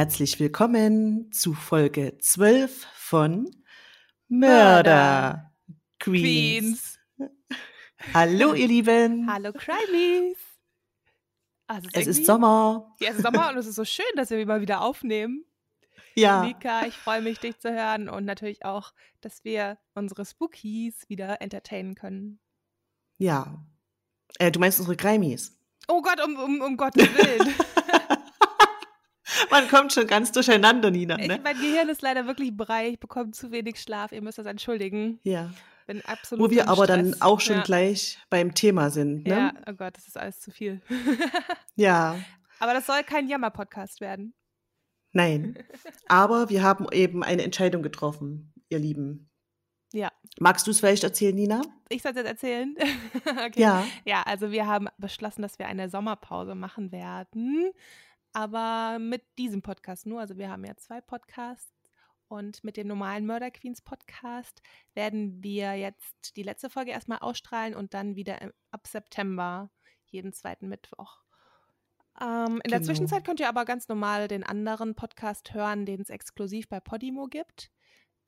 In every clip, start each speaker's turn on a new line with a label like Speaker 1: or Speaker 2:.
Speaker 1: Herzlich willkommen zu Folge 12 von Mörder Queens.
Speaker 2: Queens.
Speaker 1: Hallo, ihr Lieben.
Speaker 2: Hallo Crimies. Also
Speaker 1: Es ist Sommer.
Speaker 2: Ja, es ist Sommer und es ist so schön, dass wir mal wieder aufnehmen.
Speaker 1: Ja,
Speaker 2: Mika, ich freue mich, dich zu hören und natürlich auch, dass wir unsere Spookies wieder entertainen können.
Speaker 1: ja. Äh, du meinst unsere Grimies.
Speaker 2: Oh Gott, um, um, um Gottes Willen.
Speaker 1: Man kommt schon ganz durcheinander, Nina.
Speaker 2: ich,
Speaker 1: Ne?
Speaker 2: mein Gehirn ist leider wirklich brei. Ich bekomme zu wenig Schlaf. Ihr müsst das entschuldigen.
Speaker 1: Ja.
Speaker 2: Bin absolut
Speaker 1: Wo wir aber dann
Speaker 2: Stress.
Speaker 1: auch schon
Speaker 2: ja.
Speaker 1: gleich beim Thema sind. Ne?
Speaker 2: Ja, oh Gott, das ist alles zu viel.
Speaker 1: ja.
Speaker 2: aber das soll kein Jammer-Podcast werden.
Speaker 1: Nein. Aber wir haben eben eine Entscheidung getroffen, ihr Lieben.
Speaker 2: Ja.
Speaker 1: Magst du es vielleicht erzählen, Nina?
Speaker 2: Ich soll es jetzt erzählen? okay.
Speaker 1: Ja.
Speaker 2: Ja, also wir haben beschlossen, dass wir eine Sommerpause machen werden, aber mit diesem Podcast nur. Also wir haben ja zwei Podcasts und mit dem normalen Murder Queens Podcast werden wir jetzt die letzte Folge erstmal ausstrahlen und dann wieder ab September jeden zweiten Mittwoch. Ähm, in der
Speaker 1: Genau.
Speaker 2: Zwischenzeit könnt ihr aber ganz normal den anderen Podcast hören, den es exklusiv bei Podimo gibt.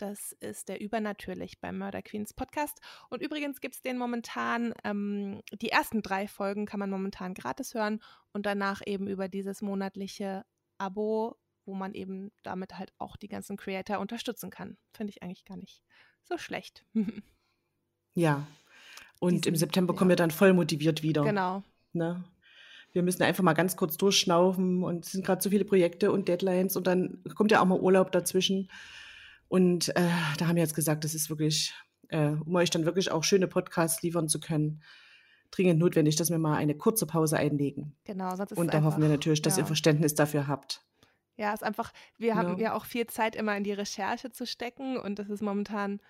Speaker 2: Das ist der Übernatürlich beim Murder Queens Podcast. Und übrigens gibt es den momentan, ähm, die ersten drei Folgen kann man momentan gratis hören und danach eben über dieses monatliche Abo, wo man eben damit halt auch die ganzen Creator unterstützen kann. Finde ich eigentlich gar nicht so schlecht.
Speaker 1: Ja. Und im
Speaker 2: Diesen-
Speaker 1: September
Speaker 2: ja.
Speaker 1: kommen wir dann voll motiviert wieder.
Speaker 2: genau.
Speaker 1: Ne? Wir müssen einfach mal ganz kurz durchschnaufen und es sind gerade so viele Projekte und Deadlines und dann kommt ja auch mal Urlaub dazwischen. Und äh, da haben wir jetzt gesagt, das ist wirklich, äh, um euch dann wirklich auch schöne Podcasts liefern zu können, dringend notwendig, dass wir mal eine kurze Pause einlegen.
Speaker 2: Genau, sonst ist
Speaker 1: Und
Speaker 2: es
Speaker 1: da
Speaker 2: einfach,
Speaker 1: hoffen wir natürlich, dass
Speaker 2: ja.
Speaker 1: ihr Verständnis dafür habt.
Speaker 2: Ja, ist einfach, wir haben
Speaker 1: Ja.
Speaker 2: ja auch viel Zeit immer in die Recherche zu stecken und das ist momentan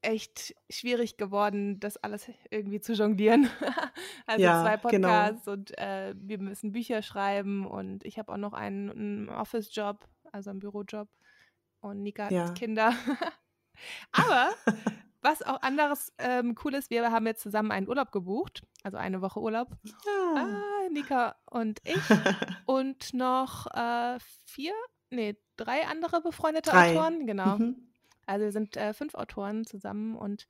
Speaker 2: echt schwierig geworden, das alles irgendwie zu jonglieren. also
Speaker 1: Ja,
Speaker 2: zwei
Speaker 1: genau.
Speaker 2: Podcasts und äh, wir müssen Bücher schreiben und ich habe auch noch einen, einen Office-Job, also einen Bürojob und Nika
Speaker 1: Ja.
Speaker 2: hat Kinder. Aber was auch anderes ähm, cool ist, wir haben jetzt zusammen einen Urlaub gebucht, also eine Woche Urlaub.
Speaker 1: Ja.
Speaker 2: Ah, Nika und ich und noch äh, vier, nee, drei andere befreundete
Speaker 1: Drei.
Speaker 2: Autoren, genau.
Speaker 1: Mhm.
Speaker 2: Also wir sind äh, fünf Autoren zusammen und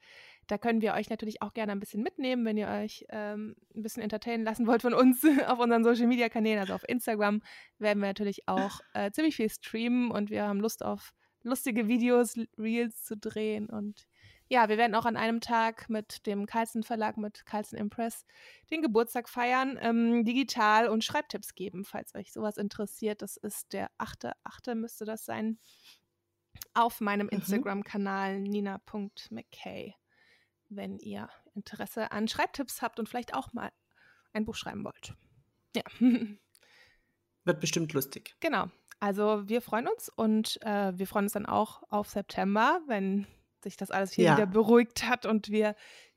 Speaker 2: da können wir euch natürlich auch gerne ein bisschen mitnehmen, wenn ihr euch ähm, ein bisschen entertainen lassen wollt von uns auf unseren Social Media Kanälen, also auf Instagram werden wir natürlich auch äh, ziemlich viel streamen und wir haben Lust auf lustige Videos, Reels zu drehen und ja, wir werden auch an einem Tag mit dem Carlsen Verlag, mit Carlsen Impress, den Geburtstag feiern, ähm, digital und Schreibtipps geben, falls euch sowas interessiert. Das ist der 8.8. müsste das sein. Auf meinem
Speaker 1: Mhm.
Speaker 2: Instagram-Kanal nina.mckay, wenn ihr Interesse an Schreibtipps habt und vielleicht auch mal ein Buch schreiben wollt. Ja,
Speaker 1: Wird bestimmt lustig.
Speaker 2: genau. Also wir freuen uns und äh, wir freuen uns dann auch auf September, wenn sich das alles hier
Speaker 1: Ja.
Speaker 2: wieder beruhigt hat und wir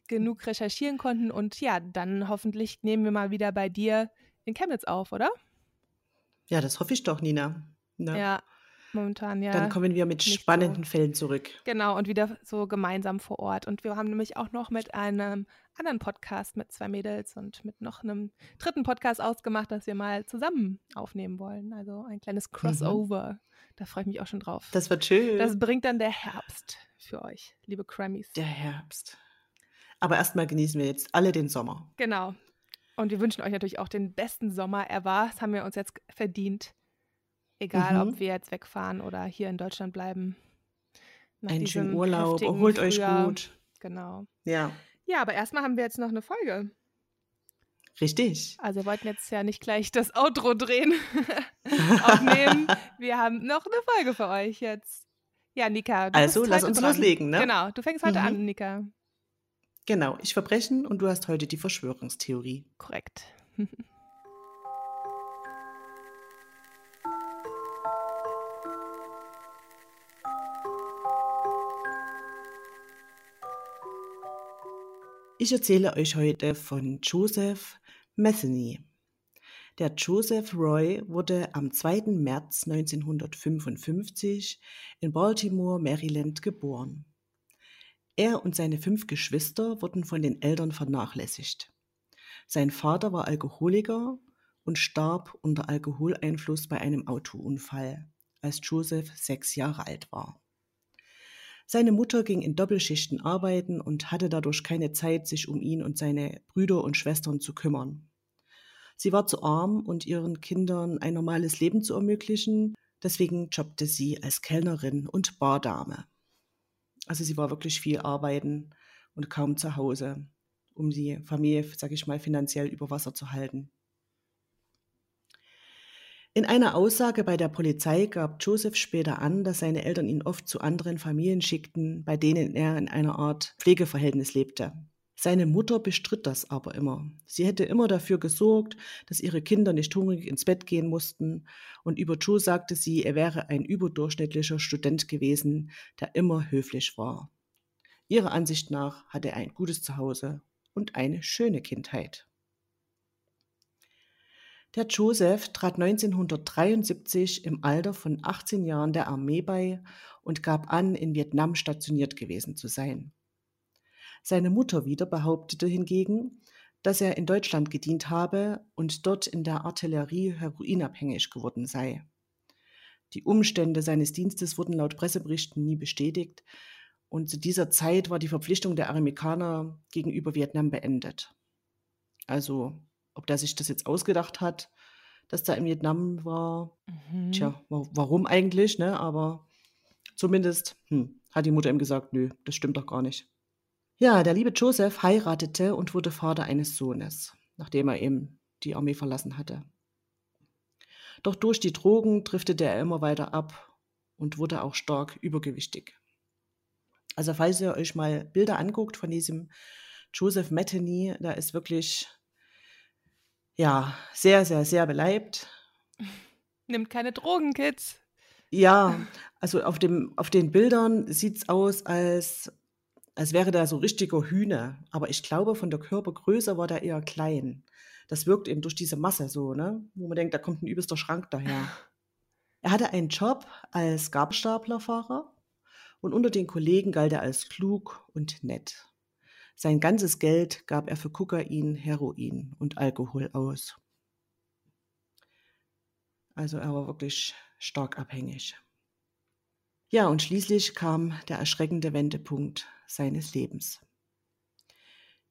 Speaker 2: genug recherchieren konnten. Und ja, dann hoffentlich nehmen wir mal wieder bei dir in Chemnitz auf, oder?
Speaker 1: Ja, das hoffe ich doch, Nina. Ne?
Speaker 2: Ja, momentan ja.
Speaker 1: Dann kommen wir mit
Speaker 2: nicht so.
Speaker 1: spannenden Fällen zurück.
Speaker 2: Genau, und wieder so gemeinsam vor Ort. Und wir haben nämlich auch noch mit einem anderen Podcast mit zwei Mädels und mit noch einem dritten Podcast ausgemacht, dass wir mal zusammen aufnehmen wollen. Also ein kleines Crossover. Da freue ich mich auch schon drauf.
Speaker 1: Mhm. Das wird schön.
Speaker 2: Das bringt dann der Herbst für euch, liebe Crammies.
Speaker 1: Der Herbst. Aber erstmal genießen wir jetzt alle den Sommer.
Speaker 2: Genau. Und wir wünschen euch natürlich auch den besten Sommer ever. Das haben wir uns jetzt verdient. Egal,
Speaker 1: Mhm.
Speaker 2: ob wir jetzt wegfahren oder hier in Deutschland bleiben. Nach
Speaker 1: Einen schönen Urlaub, erholt euch gut.
Speaker 2: Genau.
Speaker 1: Ja,
Speaker 2: Ja, aber erstmal haben wir jetzt noch eine Folge.
Speaker 1: richtig.
Speaker 2: Also wir wollten jetzt ja nicht gleich das Outro drehen, aufnehmen. Wir haben noch eine Folge für euch jetzt. Ja, Nika. Du
Speaker 1: Also, lass uns
Speaker 2: dran.
Speaker 1: loslegen, ne?
Speaker 2: Genau, du fängst heute
Speaker 1: Mhm.
Speaker 2: an, Nika.
Speaker 1: Genau, ich Verbrechen und du hast heute die Verschwörungstheorie.
Speaker 2: Korrekt.
Speaker 1: Ich erzähle euch heute von Joseph Metheny. Der Joseph Roy wurde am 2. März 1955 in Baltimore, Maryland geboren. Er und seine fünf Geschwister wurden von den Eltern vernachlässigt. Sein Vater war Alkoholiker und starb unter Alkoholeinfluss bei einem Autounfall, als Joseph sechs Jahre alt war. Seine Mutter ging in Doppelschichten arbeiten und hatte dadurch keine Zeit, sich um ihn und seine Brüder und Schwestern zu kümmern. Sie war zu arm und ihren Kindern ein normales Leben zu ermöglichen, deswegen jobbte sie als Kellnerin und Bardame. Also sie war wirklich viel arbeiten und kaum zu Hause, um die Familie, sag ich mal, finanziell über Wasser zu halten. In einer Aussage bei der Polizei gab Joseph später an, dass seine Eltern ihn oft zu anderen Familien schickten, bei denen er in einer Art Pflegeverhältnis lebte. Seine Mutter bestritt das aber immer. Sie hätte immer dafür gesorgt, dass ihre Kinder nicht hungrig ins Bett gehen mussten, und über Joe sagte sie, er wäre ein überdurchschnittlicher Student gewesen, der immer höflich war. Ihrer Ansicht nach hatte er ein gutes Zuhause und eine schöne Kindheit. Der Joseph trat 1973 im Alter von 18 Jahren der Armee bei und gab an, in Vietnam stationiert gewesen zu sein. Seine Mutter wieder behauptete hingegen, dass er in Deutschland gedient habe und dort in der Artillerie heroinabhängig geworden sei. Die Umstände seines Dienstes wurden laut Presseberichten nie bestätigt und zu dieser Zeit war die Verpflichtung der Amerikaner gegenüber Vietnam beendet. Also ob der sich das jetzt ausgedacht hat, dass da in Vietnam war, mhm. tja, warum eigentlich, ne? Aber zumindest hm, hat die Mutter ihm gesagt, nö, das stimmt doch gar nicht. Ja, der liebe Joseph heiratete und wurde Vater eines Sohnes, nachdem er eben die Armee verlassen hatte. Doch durch die Drogen driftete er immer weiter ab und wurde auch stark übergewichtig. Also falls ihr euch mal Bilder anguckt von diesem Joseph Metheny, da ist wirklich ja, sehr, sehr, sehr beleibt.
Speaker 2: Nimmt keine Drogen, Kids.
Speaker 1: Ja, also auf, dem, auf den Bildern sieht es aus, als, als wäre der so richtiger Hühner. Aber ich glaube, von der Körpergröße war der eher klein. Das wirkt eben durch diese Masse so, ne? Wo man denkt, da kommt ein übelster Schrank daher. Er hatte einen Job als Gabelstaplerfahrer und unter den Kollegen galt er als klug und nett. Sein ganzes Geld gab er für Kokain, Heroin und Alkohol aus. Also er war wirklich stark abhängig. Ja, und schließlich kam der erschreckende Wendepunkt seines Lebens.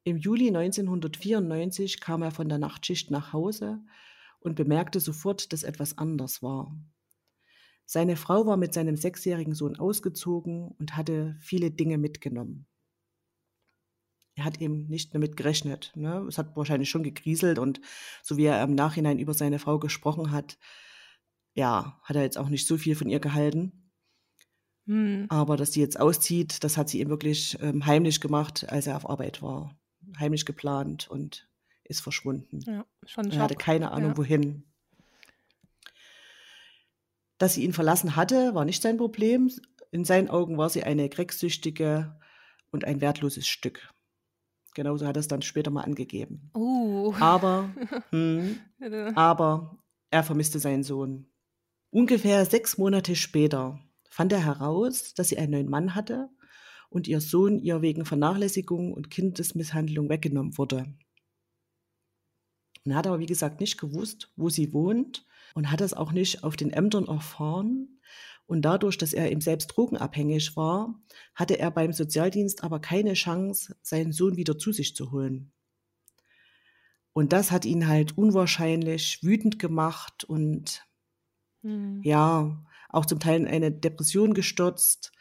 Speaker 1: Im Juli 1994 kam er von der Nachtschicht nach Hause und bemerkte sofort, dass etwas anders war. Seine Frau war mit seinem sechsjährigen Sohn ausgezogen und hatte viele Dinge mitgenommen er hat eben nicht damit gerechnet. Ne? Es hat wahrscheinlich schon gegrieselt und so wie er im Nachhinein über seine Frau gesprochen hat, ja, hat er jetzt auch nicht so viel von ihr gehalten. Hm. Aber dass sie jetzt auszieht, das hat sie ihm wirklich ähm, heimlich gemacht, als er auf Arbeit war. Heimlich geplant und ist verschwunden. Ja, schon er hatte keine Ahnung, ja. wohin. Dass sie ihn verlassen hatte, war nicht sein Problem. In seinen Augen war sie eine Krecksüchtige und ein wertloses Stück. Genauso hat er es dann später mal angegeben. Uh. Aber, hm, aber er vermisste seinen Sohn. Ungefähr sechs Monate später fand er heraus, dass sie einen neuen Mann hatte und ihr Sohn ihr wegen Vernachlässigung und Kindesmisshandlung weggenommen wurde. Und er hat aber, wie gesagt, nicht gewusst, wo sie wohnt und hat es auch nicht auf den Ämtern erfahren. Und dadurch, dass er eben selbst drogenabhängig war, hatte er beim Sozialdienst aber keine Chance, seinen Sohn wieder zu sich zu holen. Und das hat ihn halt unwahrscheinlich wütend gemacht und mhm. ja, auch zum Teil in eine Depression gestürzt.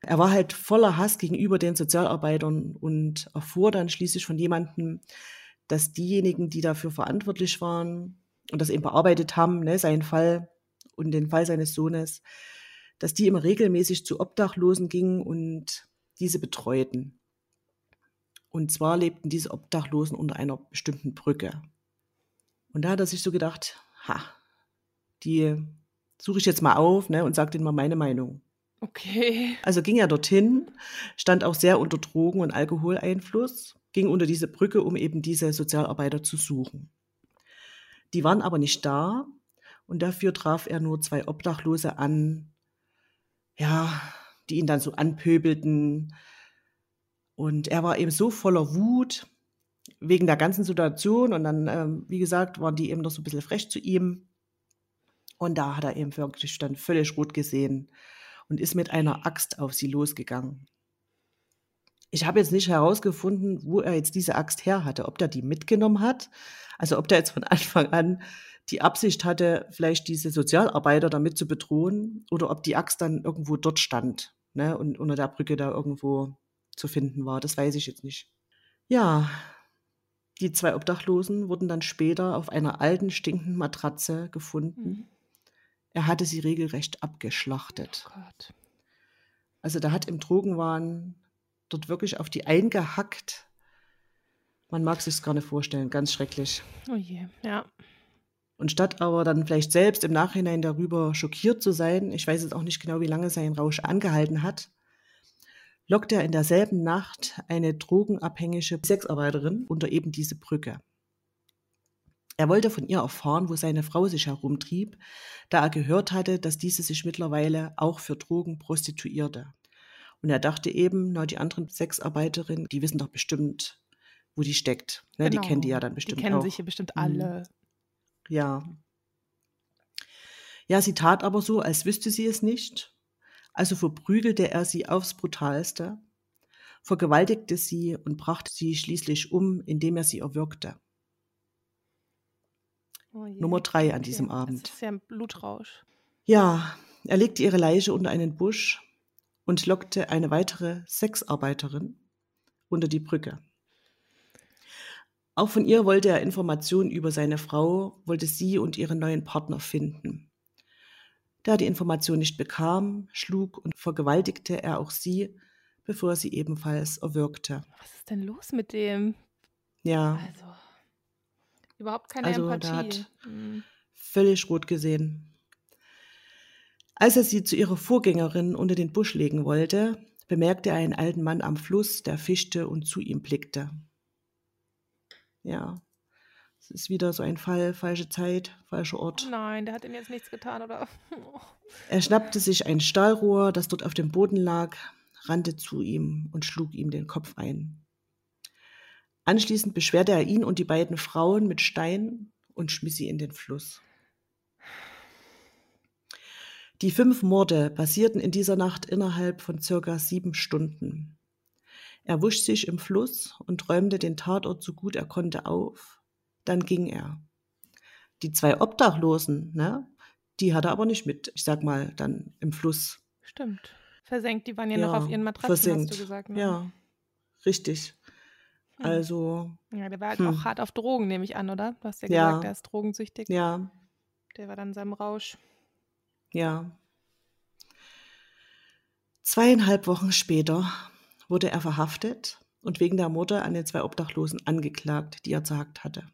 Speaker 1: Er war halt voller Hass gegenüber den Sozialarbeitern und erfuhr dann schließlich von jemandem, dass diejenigen, die dafür verantwortlich waren und das eben bearbeitet haben, ne, seinen Fall, und den Fall seines Sohnes, dass die immer regelmäßig zu Obdachlosen gingen und diese betreuten. Und zwar lebten diese Obdachlosen unter einer bestimmten Brücke. Und da hat er sich so gedacht, ha, die suche ich jetzt mal auf ne, und sage denen mal meine Meinung. Okay. Also ging er dorthin, stand auch sehr unter Drogen- und Alkoholeinfluss, ging unter diese Brücke, um eben diese Sozialarbeiter zu suchen. Die waren aber nicht da und dafür traf er nur zwei Obdachlose an, ja, die ihn dann so anpöbelten. Und er war eben so voller Wut, wegen der ganzen Situation und dann, ähm, wie gesagt, waren die eben noch so ein bisschen frech zu ihm. Und da hat er eben wirklich dann völlig rot gesehen und ist mit einer Axt auf sie losgegangen. Ich habe jetzt nicht herausgefunden, wo er jetzt diese Axt her hatte, ob der die mitgenommen hat, also ob der jetzt von Anfang an die Absicht hatte, vielleicht diese Sozialarbeiter damit zu bedrohen oder ob die Axt dann irgendwo dort stand ne, und unter der Brücke da irgendwo zu finden war. Das weiß ich jetzt nicht. Ja, die zwei Obdachlosen wurden dann später auf einer alten, stinkenden Matratze gefunden. Mhm. Er hatte sie regelrecht abgeschlachtet. Oh Gott. Also da hat im Drogenwahn dort wirklich auf die eingehackt. Man mag sich gar nicht vorstellen, ganz schrecklich.
Speaker 2: Oh je, ja.
Speaker 1: Und statt aber dann vielleicht selbst im Nachhinein darüber schockiert zu sein, ich weiß jetzt auch nicht genau, wie lange sein Rausch angehalten hat, lockt er in derselben Nacht eine drogenabhängige Sexarbeiterin unter eben diese Brücke. Er wollte von ihr erfahren, wo seine Frau sich herumtrieb, da er gehört hatte, dass diese sich mittlerweile auch für Drogen prostituierte. Und er dachte eben, na, die anderen Sexarbeiterinnen, die wissen doch bestimmt, wo die steckt. Ne, genau. Die kennen die ja dann bestimmt
Speaker 2: Die kennen
Speaker 1: auch.
Speaker 2: sich ja bestimmt mhm. alle.
Speaker 1: Ja. Ja, sie tat aber so, als wüsste sie es nicht. Also verprügelte er sie aufs brutalste, vergewaltigte sie und brachte sie schließlich um, indem er sie erwürgte. Oh Nummer drei an diesem okay. Abend.
Speaker 2: Das ist ja ein Blutrausch.
Speaker 1: Ja, er legte ihre Leiche unter einen Busch und lockte eine weitere Sexarbeiterin unter die Brücke. Auch von ihr wollte er Informationen über seine Frau, wollte sie und ihren neuen Partner finden. Da er die Information nicht bekam, schlug und vergewaltigte er auch sie, bevor er sie ebenfalls erwürgte.
Speaker 2: Was ist denn los mit dem?
Speaker 1: Ja.
Speaker 2: Also, überhaupt keine
Speaker 1: also,
Speaker 2: Empathie.
Speaker 1: Hat hm. völlig rot gesehen. Als er sie zu ihrer Vorgängerin unter den Busch legen wollte, bemerkte er einen alten Mann am Fluss, der fischte und zu ihm blickte. Ja, es ist wieder so ein Fall, falsche Zeit, falscher Ort.
Speaker 2: Nein, der hat ihm jetzt nichts getan, oder?
Speaker 1: Er schnappte sich ein Stahlrohr, das dort auf dem Boden lag, rannte zu ihm und schlug ihm den Kopf ein. Anschließend beschwerte er ihn und die beiden Frauen mit Steinen und schmiss sie in den Fluss. Die fünf Morde passierten in dieser Nacht innerhalb von circa sieben Stunden. Er wusch sich im Fluss und räumte den Tatort so gut er konnte auf. Dann ging er. Die zwei Obdachlosen, ne, die hat er aber nicht mit, ich sag mal, dann im Fluss.
Speaker 2: Stimmt. Versenkt, die waren ja, ja noch auf ihren Matratzen, versenkt. hast du gesagt. Ne?
Speaker 1: Ja, richtig. Hm. Also.
Speaker 2: Ja, der war halt hm. auch hart auf Drogen, nehme ich an, oder? Du hast ja, ja gesagt, der ist drogensüchtig.
Speaker 1: Ja.
Speaker 2: Der war dann in seinem Rausch.
Speaker 1: Ja. Zweieinhalb Wochen später wurde er verhaftet und wegen der Morde an den zwei Obdachlosen angeklagt, die er zerhackt hatte.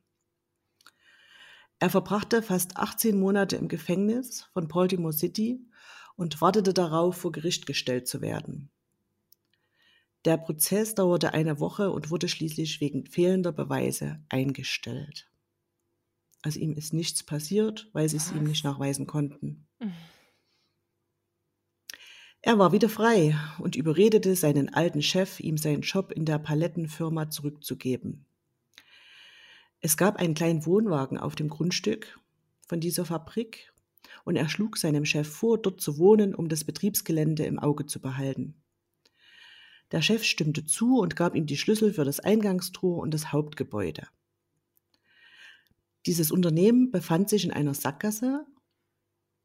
Speaker 1: Er verbrachte fast 18 Monate im Gefängnis von Baltimore City und wartete darauf, vor Gericht gestellt zu werden. Der Prozess dauerte eine Woche und wurde schließlich wegen fehlender Beweise eingestellt. Also ihm ist nichts passiert, weil sie es ihm nicht nachweisen konnten. Mhm. Er war wieder frei und überredete seinen alten Chef, ihm seinen Job in der Palettenfirma zurückzugeben. Es gab einen kleinen Wohnwagen auf dem Grundstück von dieser Fabrik und er schlug seinem Chef vor, dort zu wohnen, um das Betriebsgelände im Auge zu behalten. Der Chef stimmte zu und gab ihm die Schlüssel für das Eingangstor und das Hauptgebäude. Dieses Unternehmen befand sich in einer Sackgasse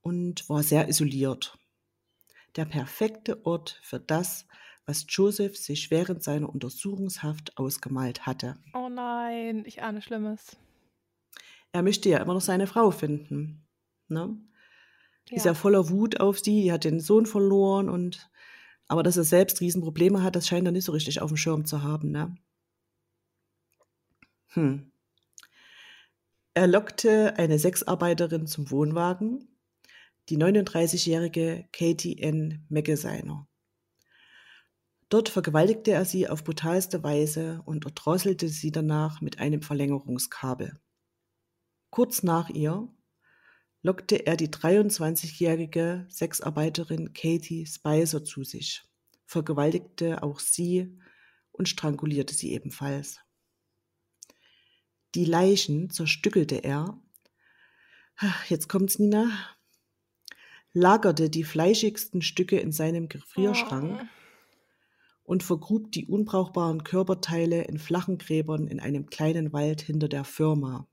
Speaker 1: und war sehr isoliert. Der perfekte Ort für das, was Joseph sich während seiner Untersuchungshaft ausgemalt hatte.
Speaker 2: Oh nein, ich ahne Schlimmes.
Speaker 1: Er möchte ja immer noch seine Frau finden. Ne? Ja. Ist ja voller Wut auf sie, die hat den Sohn verloren und aber dass er selbst Riesenprobleme hat, das scheint er nicht so richtig auf dem Schirm zu haben. Ne? Hm. Er lockte eine Sexarbeiterin zum Wohnwagen, die 39-jährige Katie N. Meggesiner. Dort vergewaltigte er sie auf brutalste Weise und erdrosselte sie danach mit einem Verlängerungskabel. Kurz nach ihr lockte er die 23-jährige Sexarbeiterin Katie Spicer zu sich, vergewaltigte auch sie und strangulierte sie ebenfalls. Die Leichen zerstückelte er. Jetzt kommt's, Nina. Lagerte die fleischigsten Stücke in seinem Gefrierschrank
Speaker 2: Oh.
Speaker 1: und vergrub die unbrauchbaren Körperteile in flachen Gräbern in einem kleinen Wald hinter der Firma.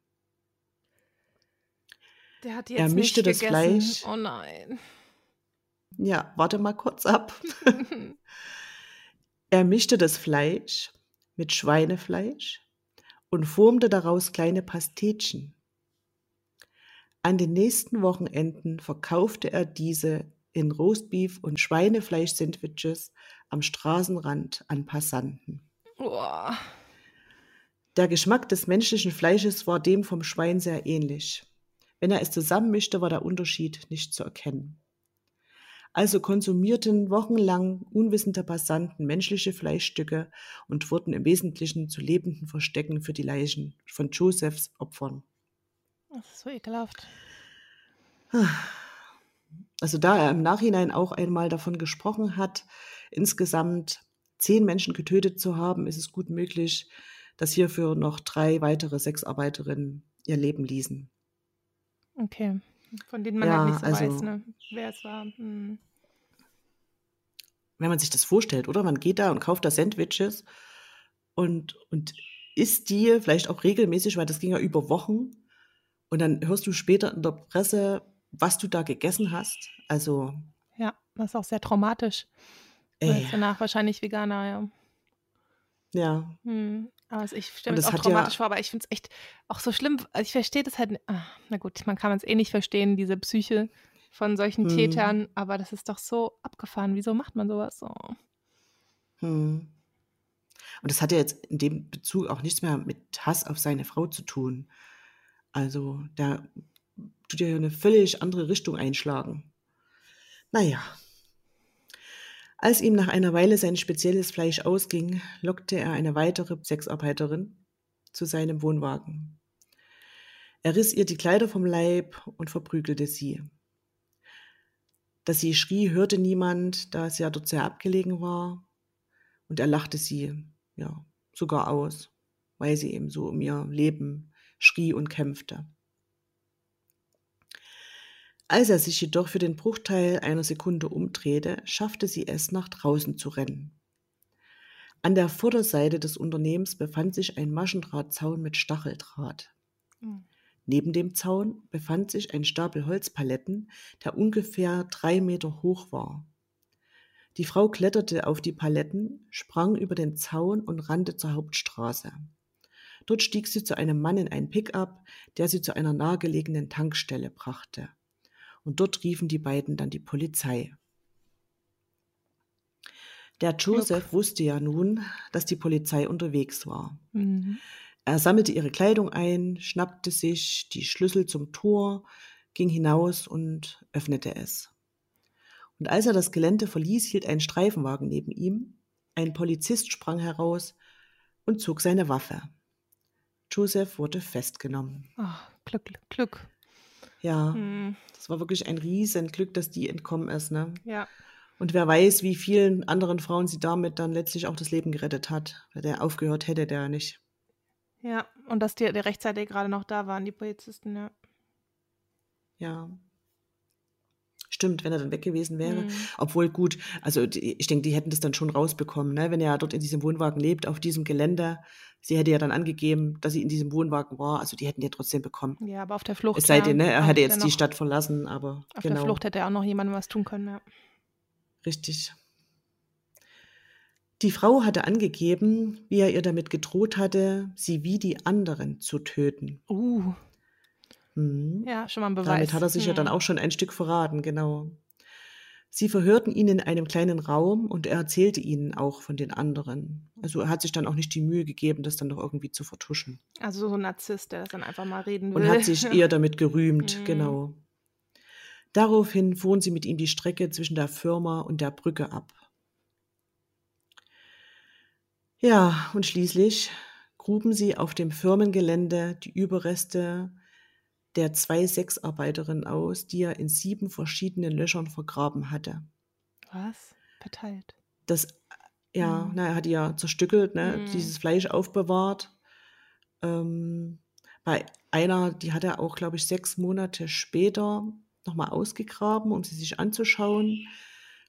Speaker 2: Der hat
Speaker 1: Er
Speaker 2: jetzt
Speaker 1: mischte
Speaker 2: nicht
Speaker 1: das
Speaker 2: gegessen.
Speaker 1: Fleisch.
Speaker 2: Oh nein.
Speaker 1: Ja, warte mal kurz ab. Er mischte das Fleisch mit Schweinefleisch und formte daraus kleine Pastetchen. An den nächsten Wochenenden verkaufte er diese in Roastbeef und Schweinefleisch-Sandwiches am Straßenrand an Passanten.
Speaker 2: Boah.
Speaker 1: Der Geschmack des menschlichen Fleisches war dem vom Schwein sehr ähnlich. Wenn er es zusammenmischte, war der Unterschied nicht zu erkennen. Also konsumierten wochenlang unwissende Passanten menschliche Fleischstücke und wurden im Wesentlichen zu lebenden Verstecken für die Leichen von Josephs Opfern.
Speaker 2: Das ist so ekelhaft.
Speaker 1: Also da er im Nachhinein auch einmal davon gesprochen hat, insgesamt zehn Menschen getötet zu haben, ist es gut möglich, dass hierfür noch drei weitere Sexarbeiterinnen ihr Leben ließen.
Speaker 2: Okay. Von denen man
Speaker 1: Ja,
Speaker 2: halt nicht so
Speaker 1: also-
Speaker 2: weiß, ne? wer es war. Hm.
Speaker 1: Wenn man sich das vorstellt, oder? Man geht da und kauft da Sandwiches und, und isst die vielleicht auch regelmäßig, weil das ging ja über Wochen. Und dann hörst du später in der Presse, was du da gegessen hast. Also,
Speaker 2: Ja, das ist auch sehr traumatisch. Du
Speaker 1: ey,
Speaker 2: danach wahrscheinlich Veganer, ja.
Speaker 1: ja.
Speaker 2: Hm. Aber es- ich stelle mir das auch
Speaker 1: hat ja-
Speaker 2: traumatisch vor, aber ich finde es echt auch so schlimm. Also ich verstehe das halt. Ah, na gut, man kann es eh nicht verstehen, diese Psyche von solchen
Speaker 1: Hm.
Speaker 2: Tätern, aber das ist doch so abgefahren. Wieso macht man sowas so?
Speaker 1: Hm. Und das hat ja jetzt in dem Bezug auch nichts mehr mit Hass auf seine Frau zu tun. Also, da tut ja eine völlig andere Richtung einschlagen. Naja. Als ihm nach einer Weile sein spezielles Fleisch ausging, lockte er eine weitere Sexarbeiterin zu seinem Wohnwagen. Er riss ihr die Kleider vom Leib und verprügelte sie. Dass sie schrie, hörte niemand, da es ja dort sehr abgelegen war. Und er lachte sie, ja, sogar aus, weil sie eben so um ihr Leben schrie und kämpfte. Als er sich jedoch für den Bruchteil einer Sekunde umdrehte, schaffte sie es, nach draußen zu rennen. An der Vorderseite des Unternehmens befand sich ein Maschendrahtzaun mit Stacheldraht.
Speaker 2: Hm.
Speaker 1: Neben dem Zaun befand sich ein Stapel Holzpaletten, der ungefähr drei Meter hoch war. Die Frau kletterte auf die Paletten, sprang über den Zaun und rannte zur Hauptstraße. Dort stieg sie zu einem Mann in ein Pickup, der sie zu einer nahegelegenen Tankstelle brachte. Und dort riefen die beiden dann die Polizei. Der Joseph wusste ja nun, dass die Polizei unterwegs war.
Speaker 2: Mhm.
Speaker 1: Er sammelte ihre Kleidung ein, schnappte sich die Schlüssel zum Tor, ging hinaus und öffnete es. Und als er das Gelände verließ, hielt ein Streifenwagen neben ihm. Ein Polizist sprang heraus und zog seine Waffe. Joseph wurde festgenommen.
Speaker 2: Ach, Glück, Glück.
Speaker 1: Ja,
Speaker 2: Hm.
Speaker 1: das war wirklich ein Riesenglück, dass die entkommen ist. Ne?
Speaker 2: Ja,
Speaker 1: Und wer weiß, wie vielen anderen Frauen sie damit dann letztlich auch das Leben gerettet hat. Weil der aufgehört hätte, der nicht.
Speaker 2: ja. Und dass die, die rechtzeitig gerade noch da waren, die Polizisten, ja.
Speaker 1: Ja. Stimmt, wenn er dann weg gewesen wäre.
Speaker 2: Mhm.
Speaker 1: Obwohl gut, also die, ich denke, die hätten das dann schon rausbekommen, ne? wenn er dort in diesem Wohnwagen lebt, auf diesem Gelände. Sie hätte ja dann angegeben, dass sie in diesem Wohnwagen war. Also die hätten ja trotzdem bekommen.
Speaker 2: Ja, aber auf der Flucht.
Speaker 1: Es sei denn, ne, er hätte jetzt die
Speaker 2: noch-
Speaker 1: Stadt verlassen, aber
Speaker 2: Auf
Speaker 1: genau,
Speaker 2: der Flucht hätte auch noch jemandem was tun können, ja.
Speaker 1: richtig. Die Frau hatte angegeben, wie er ihr damit gedroht hatte, sie wie die anderen zu töten.
Speaker 2: Uh,
Speaker 1: Mhm.
Speaker 2: ja, schon mal ein Beweis.
Speaker 1: Damit hat er sich ja dann
Speaker 2: Hm.
Speaker 1: auch schon ein Stück verraten, genau. Sie verhörten ihn in einem kleinen Raum und er erzählte ihnen auch von den anderen. Also er hat sich dann auch nicht die Mühe gegeben, das dann noch irgendwie zu vertuschen.
Speaker 2: Also so ein Narzisst, der das dann einfach mal reden will.
Speaker 1: Und hat sich eher damit gerühmt,
Speaker 2: Mhm.
Speaker 1: genau. Daraufhin fuhren sie mit ihm die Strecke zwischen der Firma und der Brücke ab. Ja, und schließlich gruben sie auf dem Firmengelände die Überreste der zwei Sexarbeiterinnen aus, die er in sieben verschiedenen Löchern vergraben hatte.
Speaker 2: Was? Verteilt.
Speaker 1: Das, ja,
Speaker 2: Mhm.
Speaker 1: na, er hat ja zerstückelt, ne,
Speaker 2: Mhm.
Speaker 1: dieses Fleisch aufbewahrt. Ähm, Bei einer, die hat er auch, glaube ich, sechs Monate später nochmal ausgegraben, um sie sich anzuschauen.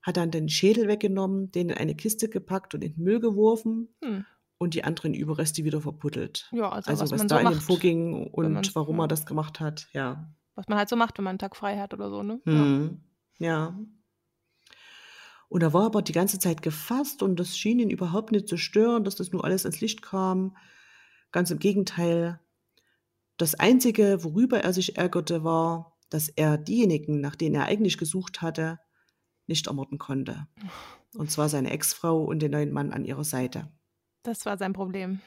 Speaker 1: Hat dann den Schädel weggenommen, den in eine Kiste gepackt und in den Müll geworfen
Speaker 2: Hm.
Speaker 1: Und die anderen Überreste wieder verbuddelt.
Speaker 2: Ja, also,
Speaker 1: Also
Speaker 2: was,
Speaker 1: was da
Speaker 2: so
Speaker 1: in ihm vorging und warum
Speaker 2: ja.
Speaker 1: er das gemacht hat, ja.
Speaker 2: Was man halt so macht, wenn man einen Tag frei hat oder so, ne? Ja.
Speaker 1: Hm. Ja. Und er war aber die ganze Zeit gefasst und das schien ihn überhaupt nicht zu stören, dass das nur alles ans Licht kam. Ganz im Gegenteil. Das Einzige, worüber er sich ärgerte, war, dass er diejenigen, nach denen er eigentlich gesucht hatte, nicht ermorden konnte. Und zwar seine Ex-Frau und den neuen Mann an ihrer Seite.
Speaker 2: Das war sein Problem.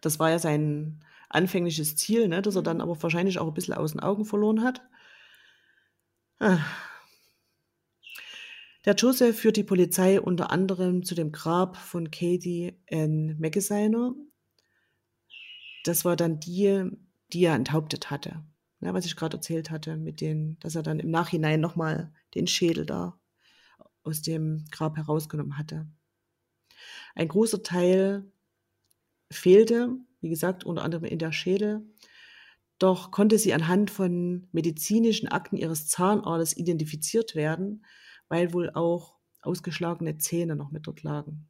Speaker 1: Das war ja sein anfängliches Ziel, ne, das er dann
Speaker 2: Mhm.
Speaker 1: aber wahrscheinlich auch ein bisschen aus den Augen verloren hat. Ah. Der Joseph führt die Polizei unter anderem zu dem Grab von Katie Ann Magaziner. Das war dann die, die er enthauptet hatte. Ne, was ich gerade erzählt hatte, mit den, dass er dann im Nachhinein nochmal den Schädel da aus dem Grab herausgenommen hatte. Ein großer Teil fehlte, wie gesagt, unter anderem in der Schädel. Doch konnte sie anhand von medizinischen Akten ihres Zahnarztes identifiziert werden, weil wohl auch ausgeschlagene Zähne noch mit dort lagen.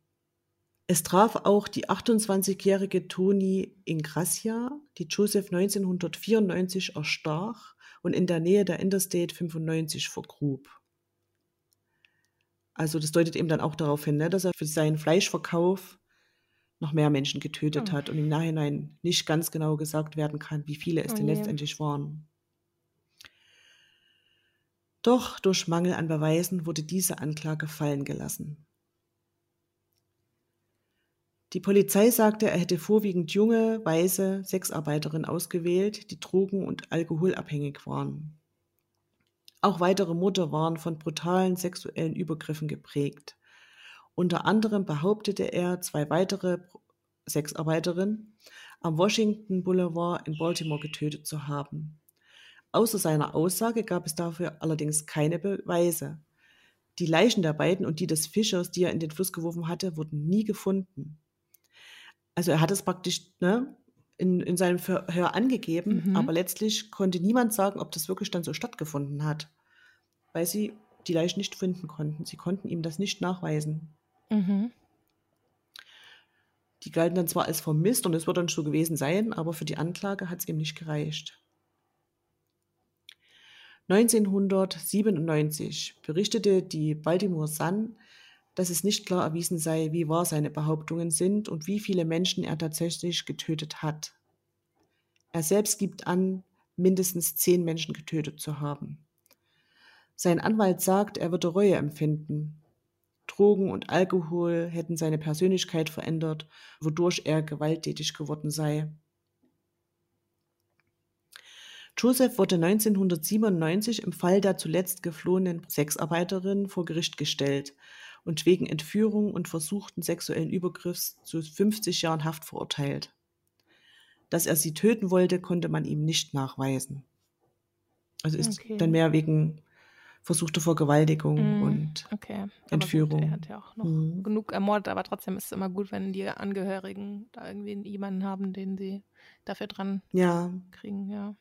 Speaker 1: Es traf auch die 28-jährige Toni Ingrassia, die Joseph 1994 erstach und in der Nähe der Interstate 95 vergrub. Also das deutet eben dann auch darauf hin, ne, dass er für seinen Fleischverkauf noch mehr Menschen getötet
Speaker 2: Hm.
Speaker 1: hat und im Nachhinein nicht ganz genau gesagt werden kann, wie viele es
Speaker 2: Oh
Speaker 1: denn letztendlich waren. Doch durch Mangel an Beweisen wurde diese Anklage fallen gelassen. Die Polizei sagte, er hätte vorwiegend junge, weiße Sexarbeiterinnen ausgewählt, die drogen- und alkoholabhängig waren. Auch weitere Morde waren von brutalen sexuellen Übergriffen geprägt. Unter anderem behauptete er, zwei weitere Sexarbeiterinnen am Washington Boulevard in Baltimore getötet zu haben. Außer seiner Aussage gab es dafür allerdings keine Beweise. Die Leichen der beiden und die des Fischers, die er in den Fluss geworfen hatte, wurden nie gefunden. Also er hat es praktisch ne, in, in seinem Verhör angegeben,
Speaker 2: Mhm.
Speaker 1: aber letztlich konnte niemand sagen, ob das wirklich dann so stattgefunden hat, weil sie die Leichen nicht finden konnten. Sie konnten ihm das nicht nachweisen.
Speaker 2: Mhm.
Speaker 1: Die galten dann zwar als vermisst und es wird dann so gewesen sein, aber für die Anklage hat es ihm nicht gereicht. 1997 berichtete die Baltimore Sun, dass es nicht klar erwiesen sei, wie wahr seine Behauptungen sind und wie viele Menschen er tatsächlich getötet hat. Er selbst gibt an, mindestens zehn Menschen getötet zu haben. Sein Anwalt sagt, er würde Reue empfinden. Drogen und Alkohol hätten seine Persönlichkeit verändert, wodurch er gewalttätig geworden sei. Joseph wurde 1997 im Fall der zuletzt geflohenen Sexarbeiterin vor Gericht gestellt und wegen Entführung und versuchten sexuellen Übergriffs zu 50 Jahren Haft verurteilt. Dass er sie töten wollte, konnte man ihm nicht nachweisen. Also ist
Speaker 2: Okay.
Speaker 1: dann mehr wegen versuchter Vergewaltigung
Speaker 2: Mhm.
Speaker 1: und
Speaker 2: Okay.
Speaker 1: Entführung.
Speaker 2: Gut, er hat ja auch noch
Speaker 1: Mhm.
Speaker 2: genug ermordet, aber trotzdem ist es immer gut, wenn die Angehörigen da irgendwie jemanden haben, den sie dafür dran
Speaker 1: ja,
Speaker 2: kriegen, ja.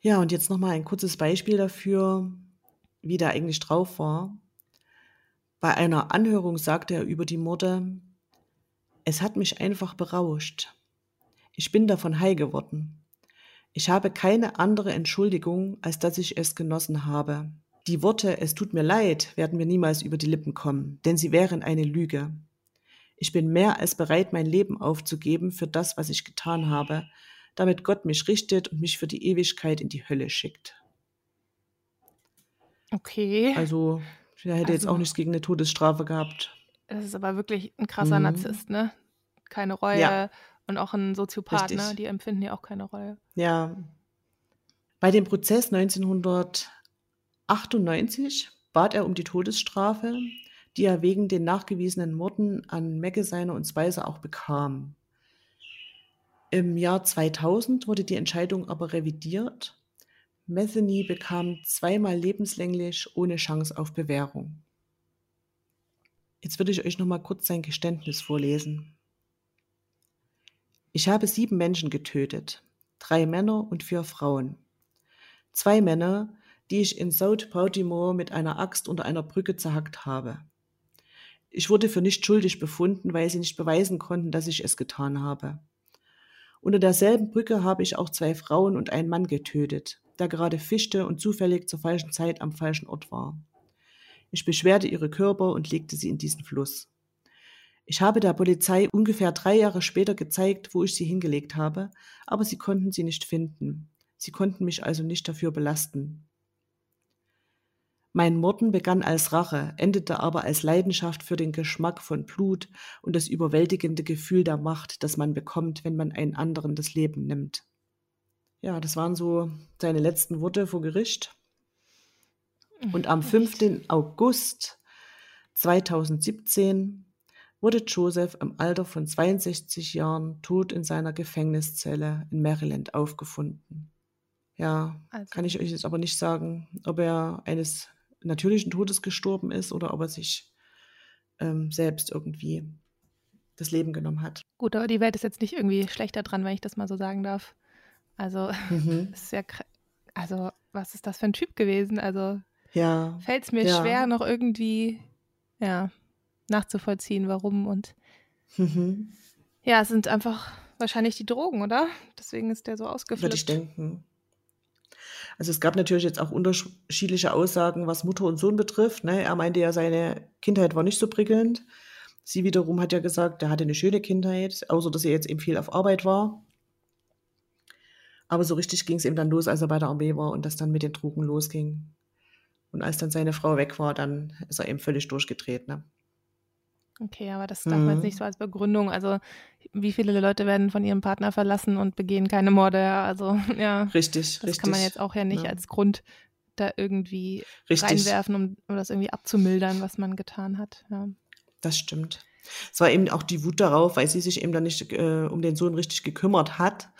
Speaker 1: Ja, und jetzt nochmal ein kurzes Beispiel dafür, wie der eigentlich drauf war. Bei einer Anhörung sagte er über die Morde, es hat mich einfach berauscht. Ich bin davon high geworden. Ich habe keine andere Entschuldigung, als dass ich es genossen habe. Die Worte Es tut mir leid werden mir niemals über die Lippen kommen, denn sie wären eine Lüge. Ich bin mehr als bereit, mein Leben aufzugeben für das, was ich getan habe, damit Gott mich richtet und mich für die Ewigkeit in die Hölle schickt.
Speaker 2: Okay.
Speaker 1: Also, er hätte jetzt
Speaker 2: Also-
Speaker 1: auch nichts gegen eine Todesstrafe gehabt.
Speaker 2: Das ist aber wirklich ein krasser
Speaker 1: Mhm.
Speaker 2: Narzisst, ne? Keine Reue
Speaker 1: Ja.
Speaker 2: und auch ein Soziopath,
Speaker 1: Richtig.
Speaker 2: ne? Die empfinden ja auch keine Reue.
Speaker 1: Ja. Bei dem Prozess 1998 bat er um die Todesstrafe, die er wegen den nachgewiesenen Morden an Magaziner und Spicer auch bekam. Im Jahr 2000 wurde die Entscheidung aber revidiert. Metheny bekam zweimal lebenslänglich ohne Chance auf Bewährung. Jetzt würde ich euch noch mal kurz sein Geständnis vorlesen. Ich habe sieben Menschen getötet, drei Männer und vier Frauen. Zwei Männer, die ich in South Baltimore mit einer Axt unter einer Brücke zerhackt habe. Ich wurde für nicht schuldig befunden, weil sie nicht beweisen konnten, dass ich es getan habe. Unter derselben Brücke habe ich auch zwei Frauen und einen Mann getötet, der gerade fischte und zufällig zur falschen Zeit am falschen Ort war. Ich beschwerte ihre Körper und legte sie in diesen Fluss. Ich habe der Polizei ungefähr drei Jahre später gezeigt, wo ich sie hingelegt habe, aber sie konnten sie nicht finden. Sie konnten mich also nicht dafür belasten. Mein Morden begann als Rache, endete aber als Leidenschaft für den Geschmack von Blut und das überwältigende Gefühl der Macht, das man bekommt, wenn man einen anderen das Leben nimmt. Ja, das waren so seine letzten Worte vor Gericht. Und am 5. August 2017 wurde Joseph im Alter von 62 Jahren tot in seiner Gefängniszelle in Maryland aufgefunden. Ja, also. kann ich euch jetzt aber nicht sagen, ob er eines natürlichen Todes gestorben ist oder ob er sich ähm, selbst irgendwie das Leben genommen hat.
Speaker 2: Gut, aber die Welt ist jetzt nicht irgendwie schlechter dran, wenn ich das mal so sagen darf. Also, mhm. ist ja, also, was ist das für ein Typ gewesen? Also, ja, fällt es mir ja. schwer, noch irgendwie, ja, nachzuvollziehen, warum und mhm. ja, es sind einfach wahrscheinlich die Drogen, oder? Deswegen ist der so ausgeflippt.
Speaker 1: Würde ich denken. Also es gab natürlich jetzt auch unterschiedliche Aussagen, was Mutter und Sohn betrifft. Ne? Er meinte ja, seine Kindheit war nicht so prickelnd. Sie wiederum hat ja gesagt, er hatte eine schöne Kindheit, außer dass er jetzt eben viel auf Arbeit war. Aber so richtig ging es ihm dann los, als er bei der Armee war und das dann mit den Drogen losging. Und als dann seine Frau weg war, dann ist er eben völlig durchgedreht. Ne?
Speaker 2: Okay, aber das darf man jetzt nicht mhm. so als Begründung. Also, wie viele Leute werden von ihrem Partner verlassen und begehen keine Morde? Also, ja.
Speaker 1: Richtig,
Speaker 2: das
Speaker 1: richtig.
Speaker 2: kann man jetzt auch ja nicht ja. als Grund da irgendwie richtig. reinwerfen, um, um das irgendwie abzumildern, was man getan hat. Ja.
Speaker 1: Das stimmt. Es war eben auch die Wut darauf, weil sie sich eben dann nicht äh, um den Sohn richtig gekümmert hat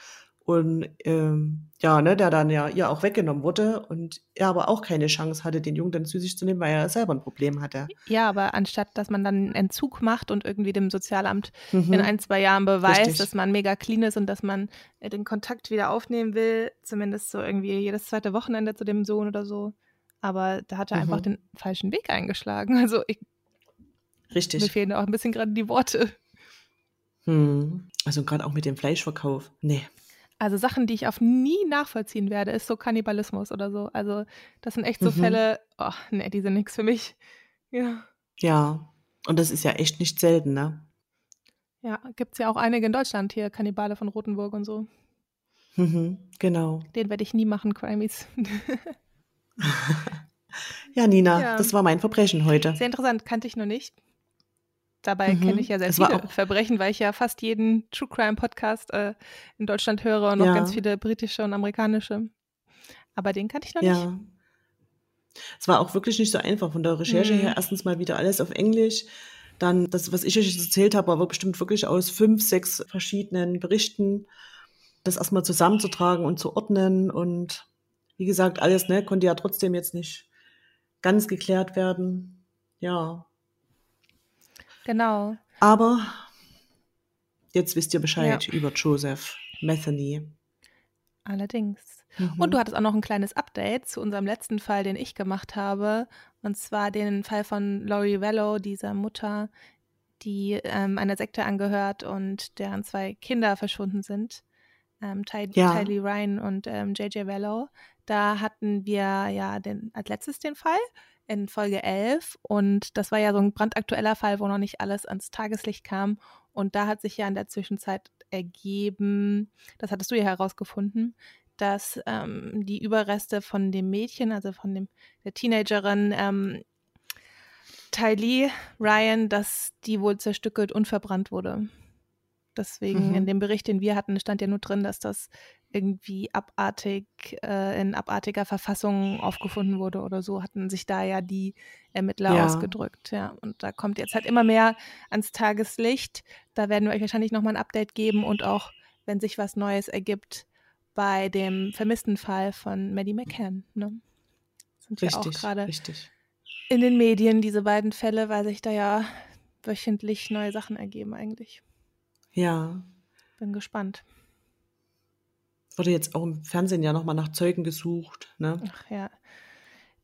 Speaker 1: und ähm, ja, ne, der dann ja ihr auch weggenommen wurde und er aber auch keine Chance hatte, den Jungen dann zu sich zu nehmen, weil er selber ein Problem hatte.
Speaker 2: Ja, aber anstatt, dass man dann einen Entzug macht und irgendwie dem Sozialamt mhm. in ein, zwei Jahren beweist, Richtig. dass man mega clean ist und dass man äh, den Kontakt wieder aufnehmen will, zumindest so irgendwie jedes zweite Wochenende zu dem Sohn oder so. Aber da hat er mhm. einfach den falschen Weg eingeschlagen. Also ich,
Speaker 1: Richtig.
Speaker 2: Mir fehlen auch ein bisschen gerade die Worte.
Speaker 1: Hm. Also gerade auch mit dem Fleischverkauf. Nee.
Speaker 2: Also Sachen, die ich auf nie nachvollziehen werde, ist so Kannibalismus oder so. Also das sind echt so mhm. Fälle, oh, nee, die sind nichts für mich. Ja.
Speaker 1: Ja, und das ist ja echt nicht selten, ne?
Speaker 2: Ja, gibt es ja auch einige in Deutschland hier, Kannibale von Rothenburg und so.
Speaker 1: Mhm, genau.
Speaker 2: Den werde ich nie machen, Crimies.
Speaker 1: ja, Nina, ja. das war mein Verbrechen heute.
Speaker 2: Sehr interessant, kannte ich noch nicht. Dabei mhm. kenne ich ja sehr es viele Verbrechen, weil ich ja fast jeden True Crime Podcast äh, in Deutschland höre und ja. auch ganz viele britische und amerikanische. Aber den kannte ich noch ja. nicht.
Speaker 1: Es war auch wirklich nicht so einfach von der Recherche mhm. her. Erstens mal wieder alles auf Englisch. Dann das, was ich euch erzählt habe, war bestimmt wirklich aus fünf, sechs verschiedenen Berichten. Das erstmal zusammenzutragen und zu ordnen. Und wie gesagt, alles ne, konnte ja trotzdem jetzt nicht ganz geklärt werden. Ja,
Speaker 2: Genau.
Speaker 1: Aber jetzt wisst ihr Bescheid ja. über Joseph Metheny.
Speaker 2: Allerdings. Mhm. Und du hattest auch noch ein kleines Update zu unserem letzten Fall, den ich gemacht habe. Und zwar den Fall von Laurie Vello, dieser Mutter, die ähm, einer Sekte angehört und deren zwei Kinder verschwunden sind. Ähm, Ty ja. Tylee Ryan und ähm, JJ Vello. Da hatten wir ja den, als letztes den Fall in Folge 11 und das war ja so ein brandaktueller Fall, wo noch nicht alles ans Tageslicht kam und da hat sich ja in der Zwischenzeit ergeben, das hattest du ja herausgefunden, dass ähm, die Überreste von dem Mädchen, also von dem, der Teenagerin ähm, Tylee Ryan, dass die wohl zerstückelt und verbrannt wurde. Deswegen mhm. in dem Bericht, den wir hatten, stand ja nur drin, dass das irgendwie abartig, äh, in abartiger Verfassung aufgefunden wurde oder so, hatten sich da ja die Ermittler ja. ausgedrückt. Ja, und da kommt jetzt halt immer mehr ans Tageslicht. Da werden wir euch wahrscheinlich nochmal ein Update geben und auch, wenn sich was Neues ergibt, bei dem vermissten Fall von Maddie McCann. Ne? Sind richtig, ja auch gerade in den Medien, diese beiden Fälle, weil sich da ja wöchentlich neue Sachen ergeben eigentlich.
Speaker 1: Ja,
Speaker 2: bin gespannt.
Speaker 1: Wurde jetzt auch im Fernsehen ja nochmal nach Zeugen gesucht. Ne?
Speaker 2: Ach ja,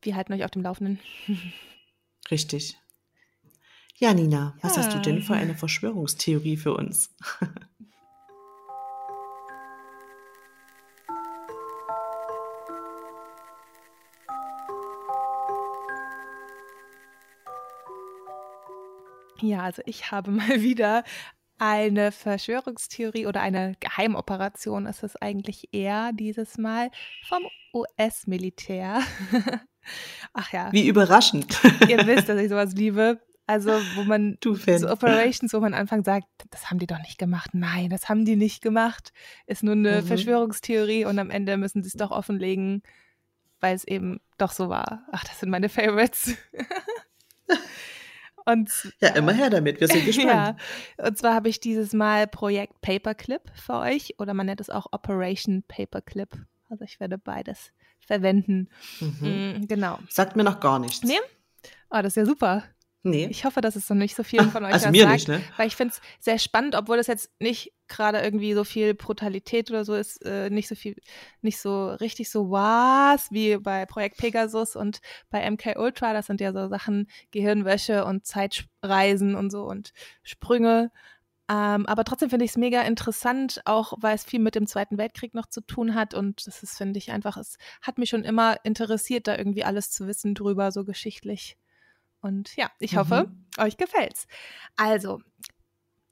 Speaker 2: wir halten euch auf dem Laufenden.
Speaker 1: Richtig. Ja, Nina, was hast du denn für eine Verschwörungstheorie für uns?
Speaker 2: Ja, also ich habe mal wieder eine Verschwörungstheorie oder eine Geheimoperation ist es eigentlich eher dieses Mal vom US-Militär.
Speaker 1: Ach ja. Wie überraschend.
Speaker 2: Ihr wisst, dass ich sowas liebe. Also, wo man
Speaker 1: du so
Speaker 2: Operations, wo man Anfang sagt, das haben die doch nicht gemacht. Nein, das haben die nicht gemacht. Ist nur eine mhm. Verschwörungstheorie und am Ende müssen sie es doch offenlegen, weil es eben doch so war. Ach, das sind meine Favorites.
Speaker 1: Und, ja, immer her damit, wir sind gespannt.
Speaker 2: ja, und zwar habe ich dieses Mal Projekt Paperclip für euch oder man nennt es auch Operation Paperclip. Also ich werde beides verwenden. Mhm. Mm, genau.
Speaker 1: Sagt mir noch gar nichts.
Speaker 2: Nee? Oh, das ist ja super.
Speaker 1: Nee.
Speaker 2: Ich hoffe, dass es noch nicht so vielen von euch
Speaker 1: also mir
Speaker 2: sagt,
Speaker 1: nicht, ne?
Speaker 2: Weil ich finde es sehr spannend, obwohl das jetzt nicht gerade irgendwie so viel Brutalität oder so ist, äh, nicht so viel, nicht so richtig so was wie bei Projekt Pegasus und bei MK Ultra. Das sind ja so Sachen, Gehirnwäsche und Zeitreisen und so und Sprünge. Ähm, aber trotzdem finde ich es mega interessant, auch weil es viel mit dem Zweiten Weltkrieg noch zu tun hat. Und das ist, finde ich, einfach, es hat mich schon immer interessiert, da irgendwie alles zu wissen drüber, so geschichtlich. Und ja, ich hoffe, mhm. euch gefällt's. Also,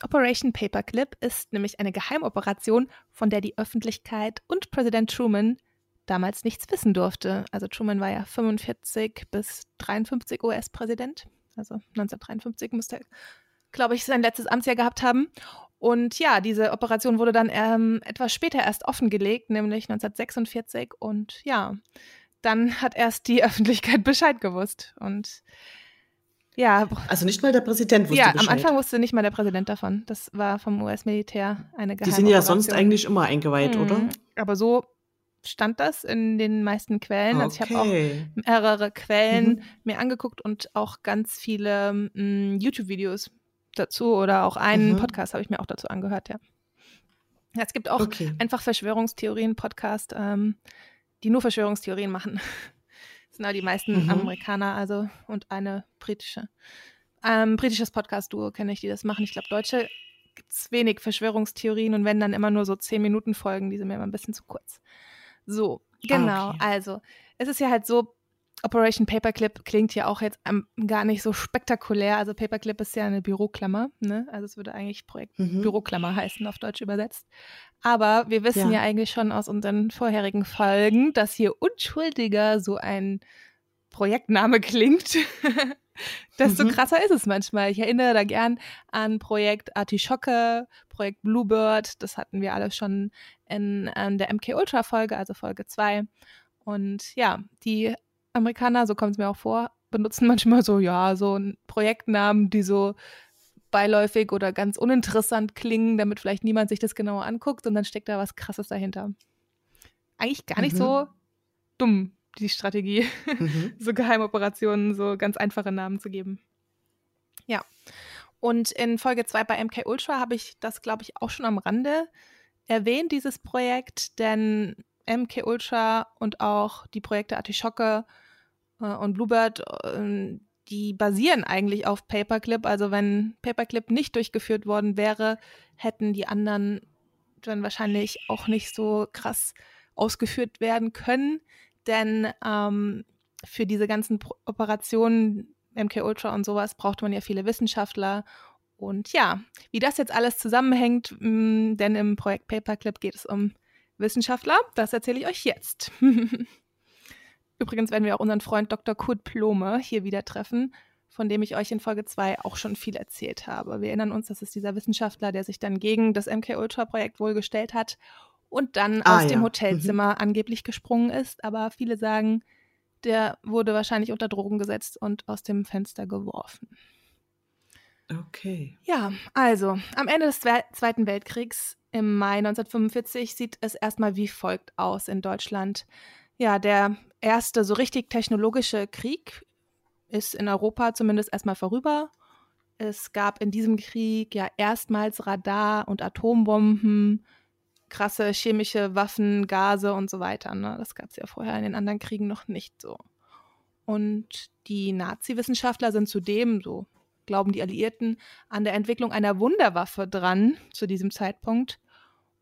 Speaker 2: Operation Paperclip ist nämlich eine Geheimoperation, von der die Öffentlichkeit und Präsident Truman damals nichts wissen durfte. Also Truman war ja 45 bis 53 US-Präsident. Also 1953 müsste er, glaube ich, sein letztes Amtsjahr gehabt haben. Und ja, diese Operation wurde dann ähm, etwas später erst offengelegt, nämlich 1946. Und ja, dann hat erst die Öffentlichkeit Bescheid gewusst. Und ja.
Speaker 1: Also nicht mal der Präsident wusste
Speaker 2: Ja,
Speaker 1: Bescheid.
Speaker 2: am Anfang wusste nicht mal der Präsident davon. Das war vom US-Militär eine Geheime
Speaker 1: Die sind ja sonst eigentlich immer eingeweiht, mhm. oder?
Speaker 2: Aber so stand das in den meisten Quellen. Okay. Also ich habe auch mehrere Quellen mhm. mir angeguckt und auch ganz viele mm, YouTube-Videos dazu oder auch einen mhm. Podcast habe ich mir auch dazu angehört, ja. ja es gibt auch okay. einfach Verschwörungstheorien-Podcast, ähm, die nur Verschwörungstheorien machen. Das sind auch die meisten mhm. Amerikaner, also und eine britische. Ähm, britisches Podcast-Duo kenne ich, die das machen. Ich glaube, Deutsche gibt es wenig Verschwörungstheorien und wenn dann immer nur so zehn Minuten Folgen, die sind mir immer ein bisschen zu kurz. So, genau. Okay. Also, es ist ja halt so, Operation Paperclip klingt ja auch jetzt um, gar nicht so spektakulär. Also Paperclip ist ja eine Büroklammer, ne? Also es würde eigentlich Projekt mhm. Büroklammer heißen, auf Deutsch übersetzt. Aber wir wissen ja. ja eigentlich schon aus unseren vorherigen Folgen, dass hier unschuldiger so ein Projektname klingt. desto mhm. krasser ist es manchmal. Ich erinnere da gern an Projekt Artischocke, Projekt Bluebird, das hatten wir alle schon in, in der MK Ultra Folge, also Folge 2. Und ja, die Amerikaner, so kommt es mir auch vor, benutzen manchmal so, ja, so Projektnamen, die so beiläufig oder ganz uninteressant klingen, damit vielleicht niemand sich das genauer anguckt und dann steckt da was Krasses dahinter. Eigentlich gar nicht mhm. so dumm, die Strategie, mhm. so Geheimoperationen, so ganz einfache Namen zu geben. Ja. Und in Folge 2 bei MK Ultra habe ich das, glaube ich, auch schon am Rande erwähnt, dieses Projekt, denn MK Ultra und auch die Projekte Artischocke äh, und Bluebird, äh, die basieren eigentlich auf Paperclip. Also wenn Paperclip nicht durchgeführt worden wäre, hätten die anderen dann wahrscheinlich auch nicht so krass ausgeführt werden können. Denn ähm, für diese ganzen Operationen, MK Ultra und sowas, braucht man ja viele Wissenschaftler. Und ja, wie das jetzt alles zusammenhängt, mh, mm, denn im Projekt Paperclip geht es um Wissenschaftler, das erzähle ich euch jetzt. Übrigens werden wir auch unseren Freund Dr. Kurt Plome hier wieder treffen, von dem ich euch in Folge 2 auch schon viel erzählt habe. Wir erinnern uns, das ist dieser Wissenschaftler, der sich dann gegen das MK-Ultra-Projekt wohl gestellt hat und dann ah, aus ja. dem Hotelzimmer mhm. angeblich gesprungen ist. Aber viele sagen, der wurde wahrscheinlich unter Drogen gesetzt und aus dem Fenster geworfen.
Speaker 1: Okay.
Speaker 2: Ja, also am Ende des Zweiten Weltkriegs im Mai 1945 sieht es erstmal wie folgt aus in Deutschland. Ja, der erste so richtig technologische Krieg ist in Europa zumindest erstmal vorüber. es gab in diesem Krieg ja erstmals Radar und Atombomben, krasse chemische Waffen, Gase und so weiter. Ne? Das gab es ja vorher in den anderen Kriegen noch nicht so. Und die Nazi-Wissenschaftler sind zudem, so glauben die Alliierten, an der Entwicklung einer Wunderwaffe dran zu diesem Zeitpunkt.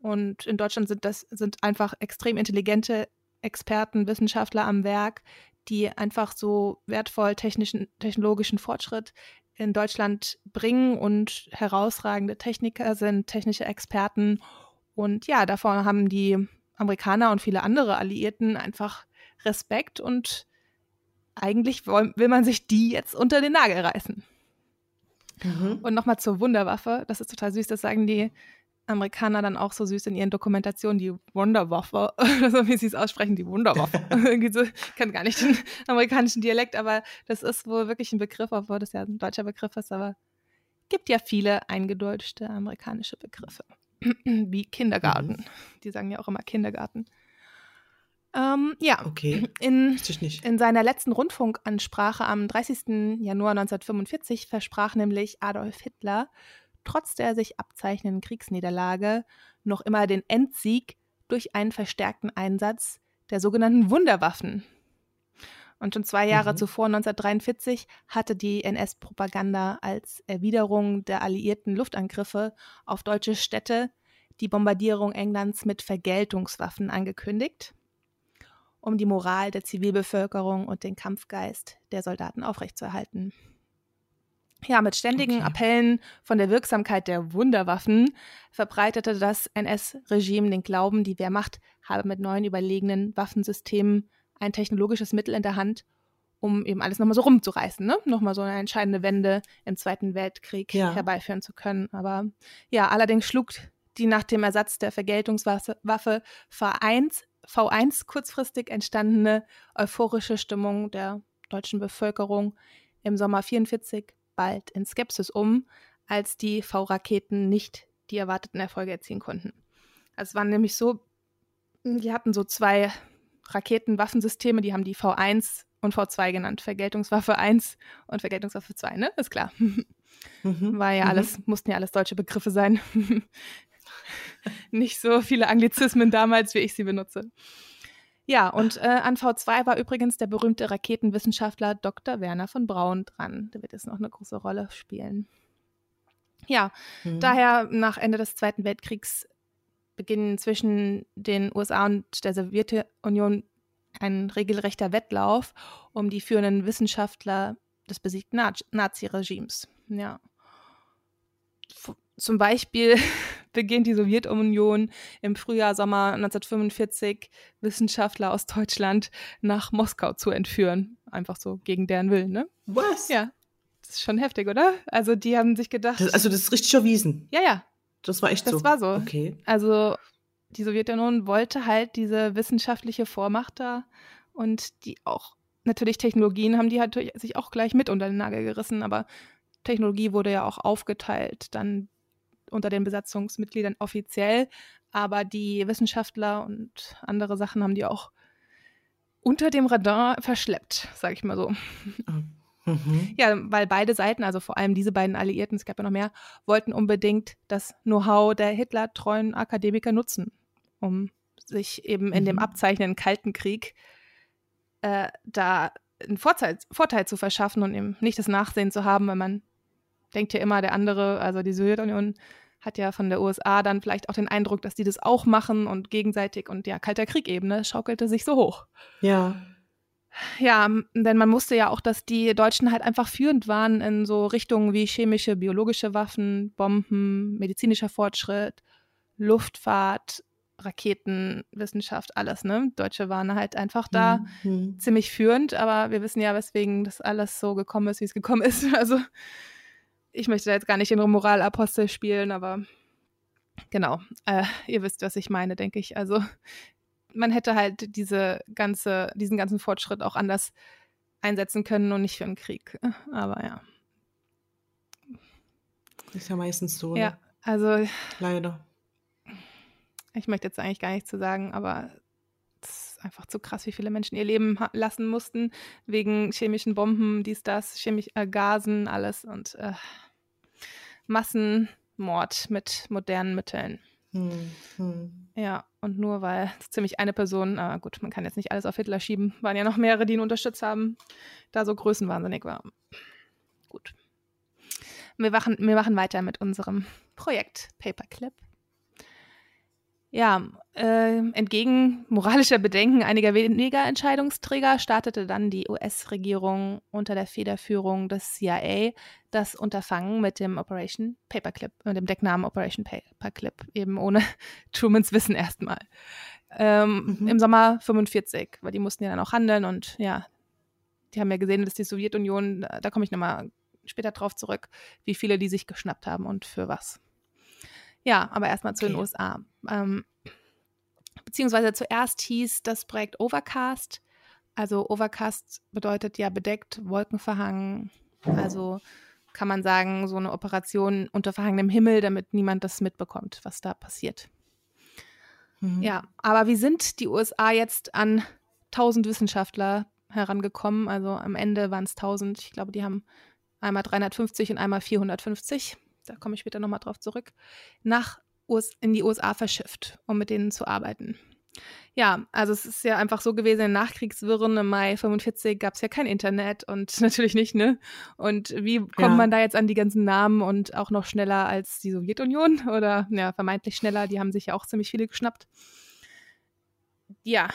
Speaker 2: Und in Deutschland sind das sind einfach extrem intelligente Experten, Wissenschaftler am Werk, die einfach so wertvoll technischen, technologischen Fortschritt in Deutschland bringen und herausragende Techniker sind, technische Experten. Und ja, davor haben die Amerikaner und viele andere Alliierten einfach Respekt und eigentlich will man sich die jetzt unter den Nagel reißen. Mhm. Und nochmal zur Wunderwaffe. Das ist total süß. Das sagen die Amerikaner dann auch so süß in ihren Dokumentationen, die Wunderwaffe, so wie sie es aussprechen, die Wunderwaffe. Ich kann gar nicht den amerikanischen Dialekt, aber das ist wohl wirklich ein Begriff, obwohl das ja ein deutscher Begriff ist, aber gibt ja viele eingedeutschte amerikanische Begriffe. wie Kindergarten. Mhm. Die sagen ja auch immer Kindergarten. Ähm, ja,
Speaker 1: okay.
Speaker 2: In, in seiner letzten Rundfunkansprache am 30. Januar 1945 versprach nämlich Adolf Hitler, trotz der sich abzeichnenden Kriegsniederlage noch immer den Endsieg durch einen verstärkten Einsatz der sogenannten Wunderwaffen. Und schon zwei Jahre mhm. zuvor, 1943, hatte die NS-Propaganda als Erwiderung der alliierten Luftangriffe auf deutsche Städte die Bombardierung Englands mit Vergeltungswaffen angekündigt um die Moral der Zivilbevölkerung und den Kampfgeist der Soldaten aufrechtzuerhalten. Ja, mit ständigen okay. Appellen von der Wirksamkeit der Wunderwaffen verbreitete das NS-Regime den Glauben, die Wehrmacht habe mit neuen überlegenen Waffensystemen ein technologisches Mittel in der Hand, um eben alles nochmal so rumzureißen, ne? Nochmal so eine entscheidende Wende im Zweiten Weltkrieg ja. herbeiführen zu können. Aber ja, allerdings schlug die nach dem Ersatz der Vergeltungswaffe Vereins V1 kurzfristig entstandene euphorische Stimmung der deutschen Bevölkerung im Sommer 44 bald in Skepsis um, als die V-Raketen nicht die erwarteten Erfolge erzielen konnten. Also es waren nämlich so, die hatten so zwei Raketenwaffensysteme, die haben die V1 und V2 genannt. Vergeltungswaffe 1 und Vergeltungswaffe 2, ne? Ist klar. Mhm. War ja mhm. alles, mussten ja alles deutsche Begriffe sein. nicht so viele Anglizismen damals, wie ich sie benutze. Ja, und äh, an V2 war übrigens der berühmte Raketenwissenschaftler Dr. Werner von Braun dran. Der wird jetzt noch eine große Rolle spielen. Ja, mhm. daher nach Ende des Zweiten Weltkriegs beginnen zwischen den USA und der Sowjetunion ein regelrechter Wettlauf um die führenden Wissenschaftler des besiegten Nazi-Regimes. Ja. Zum Beispiel beginnt die Sowjetunion im Frühjahr, Sommer 1945 Wissenschaftler aus Deutschland nach Moskau zu entführen. Einfach so gegen deren Willen, ne?
Speaker 1: Was?
Speaker 2: Ja. Das ist schon heftig, oder? Also die haben sich gedacht.
Speaker 1: Das, also das ist richtig erwiesen.
Speaker 2: Ja, ja.
Speaker 1: Das war echt
Speaker 2: das
Speaker 1: so.
Speaker 2: Das war so.
Speaker 1: Okay.
Speaker 2: Also die Sowjetunion wollte halt diese wissenschaftliche Vormacht da und die auch natürlich Technologien haben die halt sich auch gleich mit unter den Nagel gerissen, aber Technologie wurde ja auch aufgeteilt. Dann unter den Besatzungsmitgliedern offiziell, aber die Wissenschaftler und andere Sachen haben die auch unter dem Radar verschleppt, sage ich mal so. Mhm. Ja, weil beide Seiten, also vor allem diese beiden Alliierten, es gab ja noch mehr, wollten unbedingt das Know-how der Hitler-treuen Akademiker nutzen, um sich eben in dem mhm. abzeichnenden Kalten Krieg äh, da einen Vorteil, Vorteil zu verschaffen und eben nicht das Nachsehen zu haben, weil man denkt ja immer, der andere, also die Sowjetunion, hat ja von der USA dann vielleicht auch den Eindruck, dass die das auch machen und gegenseitig und ja, Kalter Krieg eben, ne, schaukelte sich so hoch.
Speaker 1: Ja.
Speaker 2: Ja, denn man musste ja auch, dass die Deutschen halt einfach führend waren in so Richtungen wie chemische, biologische Waffen, Bomben, medizinischer Fortschritt, Luftfahrt, Raketenwissenschaft, alles, ne? Deutsche waren halt einfach da mhm. ziemlich führend, aber wir wissen ja, weswegen das alles so gekommen ist, wie es gekommen ist. Also ich möchte da jetzt gar nicht den Moralapostel spielen, aber genau, äh, ihr wisst, was ich meine, denke ich. Also man hätte halt diese ganze, diesen ganzen Fortschritt auch anders einsetzen können und nicht für einen Krieg. Aber ja.
Speaker 1: Ist ja meistens so.
Speaker 2: Ja,
Speaker 1: ne?
Speaker 2: also.
Speaker 1: Leider.
Speaker 2: Ich möchte jetzt eigentlich gar nichts zu sagen, aber ist einfach zu krass, wie viele Menschen ihr Leben lassen mussten wegen chemischen Bomben, dies, das, chemisch, äh, Gasen, alles und. Äh, Massenmord mit modernen Mitteln. Hm, hm. Ja, und nur weil ziemlich eine Person, äh, gut, man kann jetzt nicht alles auf Hitler schieben, waren ja noch mehrere, die ihn unterstützt haben, da so größenwahnsinnig war. Gut. Wir machen, wir machen weiter mit unserem Projekt Paperclip. Ja, äh, entgegen moralischer Bedenken einiger weniger Entscheidungsträger startete dann die US-Regierung unter der Federführung des CIA das Unterfangen mit dem Operation Paperclip, mit dem Decknamen Operation Paperclip, eben ohne Trumans Wissen erstmal. Ähm, mhm. Im Sommer 45, weil die mussten ja dann auch handeln und ja, die haben ja gesehen, dass die Sowjetunion, da komme ich nochmal später drauf zurück, wie viele die sich geschnappt haben und für was. Ja, aber erstmal zu okay. den USA. Ähm, beziehungsweise zuerst hieß das Projekt Overcast. Also Overcast bedeutet ja bedeckt, wolkenverhangen. Also kann man sagen, so eine Operation unter verhangenem Himmel, damit niemand das mitbekommt, was da passiert. Mhm. Ja, aber wie sind die USA jetzt an 1000 Wissenschaftler herangekommen? Also am Ende waren es 1000. Ich glaube, die haben einmal 350 und einmal 450 da komme ich später nochmal drauf zurück, nach US in die USA verschifft, um mit denen zu arbeiten. Ja, also es ist ja einfach so gewesen, in Nachkriegswirren im Mai 45 gab es ja kein Internet und natürlich nicht, ne? Und wie kommt ja. man da jetzt an die ganzen Namen und auch noch schneller als die Sowjetunion oder ja, vermeintlich schneller, die haben sich ja auch ziemlich viele geschnappt. Ja,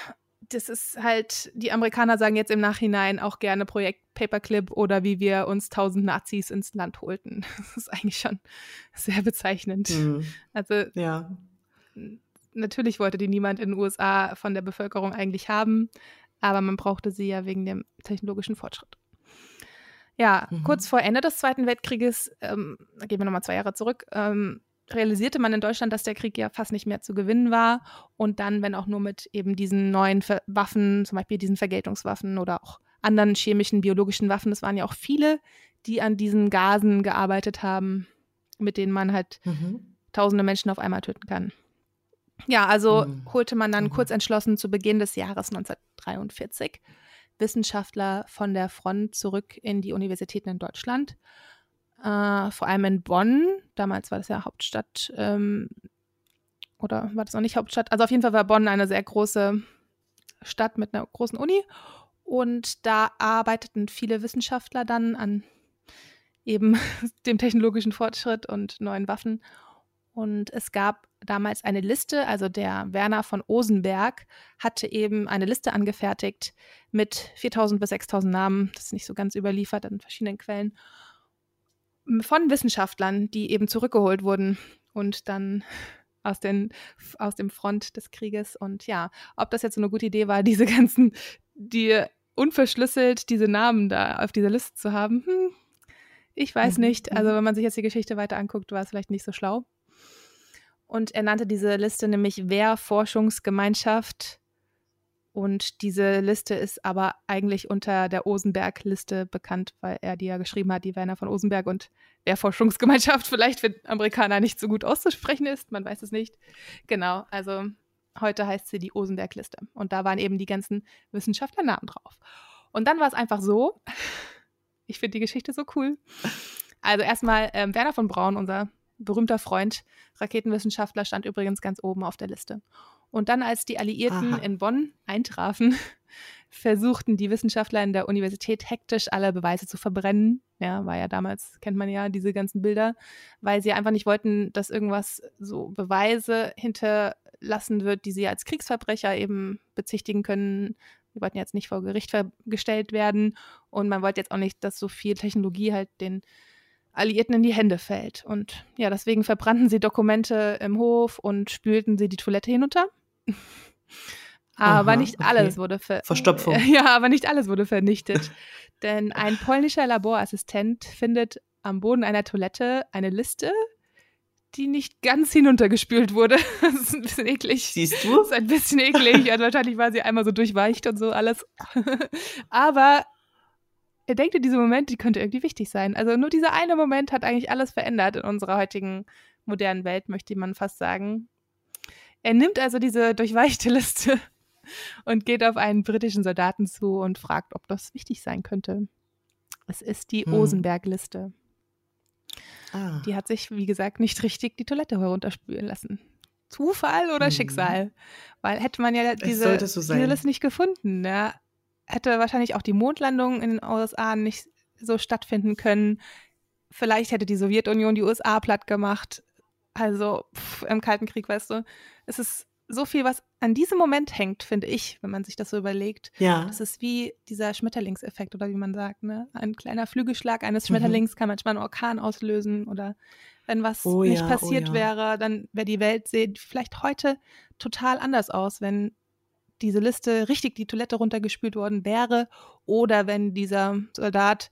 Speaker 2: das ist halt, die Amerikaner sagen jetzt im Nachhinein auch gerne Projekt Paperclip oder wie wir uns tausend Nazis ins Land holten. Das ist eigentlich schon sehr bezeichnend. Mhm. Also, ja. natürlich wollte die niemand in den USA von der Bevölkerung eigentlich haben, aber man brauchte sie ja wegen dem technologischen Fortschritt. Ja, mhm. kurz vor Ende des Zweiten Weltkrieges, ähm, da gehen wir nochmal zwei Jahre zurück, ähm, realisierte man in Deutschland, dass der Krieg ja fast nicht mehr zu gewinnen war. Und dann, wenn auch nur mit eben diesen neuen Ver Waffen, zum Beispiel diesen Vergeltungswaffen oder auch anderen chemischen, biologischen Waffen, das waren ja auch viele, die an diesen Gasen gearbeitet haben, mit denen man halt mhm. tausende Menschen auf einmal töten kann. Ja, also mhm. holte man dann mhm. kurz entschlossen zu Beginn des Jahres 1943 Wissenschaftler von der Front zurück in die Universitäten in Deutschland äh, vor allem in Bonn. Damals war das ja Hauptstadt. Ähm, oder war das noch nicht Hauptstadt? Also auf jeden Fall war Bonn eine sehr große Stadt mit einer großen Uni. Und da arbeiteten viele Wissenschaftler dann an eben dem technologischen Fortschritt und neuen Waffen. Und es gab damals eine Liste, also der Werner von Osenberg hatte eben eine Liste angefertigt mit 4000 bis 6000 Namen, das ist nicht so ganz überliefert in verschiedenen Quellen von Wissenschaftlern, die eben zurückgeholt wurden und dann aus, den, aus dem Front des Krieges. Und ja, ob das jetzt so eine gute Idee war, diese ganzen, die unverschlüsselt diese Namen da auf dieser Liste zu haben, hm, ich weiß mhm. nicht. Also wenn man sich jetzt die Geschichte weiter anguckt, war es vielleicht nicht so schlau. Und er nannte diese Liste nämlich Wehrforschungsgemeinschaft und diese Liste ist aber eigentlich unter der Osenberg-Liste bekannt, weil er die ja geschrieben hat, die Werner von Osenberg und wer Forschungsgemeinschaft vielleicht für Amerikaner nicht so gut auszusprechen ist, man weiß es nicht. Genau, also heute heißt sie die Osenberg-Liste. Und da waren eben die ganzen Wissenschaftlernamen drauf. Und dann war es einfach so, ich finde die Geschichte so cool. Also erstmal ähm, Werner von Braun, unser berühmter Freund, Raketenwissenschaftler, stand übrigens ganz oben auf der Liste. Und dann, als die Alliierten Aha. in Bonn eintrafen, versuchten die Wissenschaftler in der Universität hektisch alle Beweise zu verbrennen. Ja, war ja damals, kennt man ja diese ganzen Bilder, weil sie einfach nicht wollten, dass irgendwas so Beweise hinterlassen wird, die sie als Kriegsverbrecher eben bezichtigen können. Die wollten jetzt nicht vor Gericht gestellt werden und man wollte jetzt auch nicht, dass so viel Technologie halt den Alliierten in die Hände fällt. Und ja, deswegen verbrannten sie Dokumente im Hof und spülten sie die Toilette hinunter. aber Aha, nicht alles okay. wurde ver
Speaker 1: Verstopfung.
Speaker 2: Ja, aber nicht alles wurde vernichtet. Denn ein polnischer Laborassistent findet am Boden einer Toilette eine Liste, die nicht ganz hinuntergespült wurde. Das ist ein bisschen eklig.
Speaker 1: Siehst du?
Speaker 2: Das ist ein bisschen eklig. Also wahrscheinlich war sie einmal so durchweicht und so alles. Aber er denkt in diesem Moment, die könnte irgendwie wichtig sein. Also nur dieser eine Moment hat eigentlich alles verändert in unserer heutigen modernen Welt, möchte man fast sagen. Er nimmt also diese durchweichte Liste und geht auf einen britischen Soldaten zu und fragt, ob das wichtig sein könnte. Es ist die hm. Osenberg-Liste. Ah. Die hat sich, wie gesagt, nicht richtig die Toilette herunterspülen lassen. Zufall oder mhm. Schicksal? Weil hätte man ja diese, so diese Liste nicht gefunden. Ja, hätte wahrscheinlich auch die Mondlandung in den USA nicht so stattfinden können. Vielleicht hätte die Sowjetunion die USA platt gemacht. Also pff, im Kalten Krieg, weißt du. Es ist so viel, was an diesem Moment hängt, finde ich, wenn man sich das so überlegt. Ja. Das ist wie dieser Schmetterlingseffekt oder wie man sagt, ne? Ein kleiner Flügelschlag eines mhm. Schmetterlings mhm. kann manchmal einen Orkan auslösen oder wenn was oh, nicht ja, oh passiert oh, ja. wäre, dann wäre die Welt sieht vielleicht heute total anders aus, wenn diese Liste richtig die Toilette runtergespült worden wäre oder wenn dieser Soldat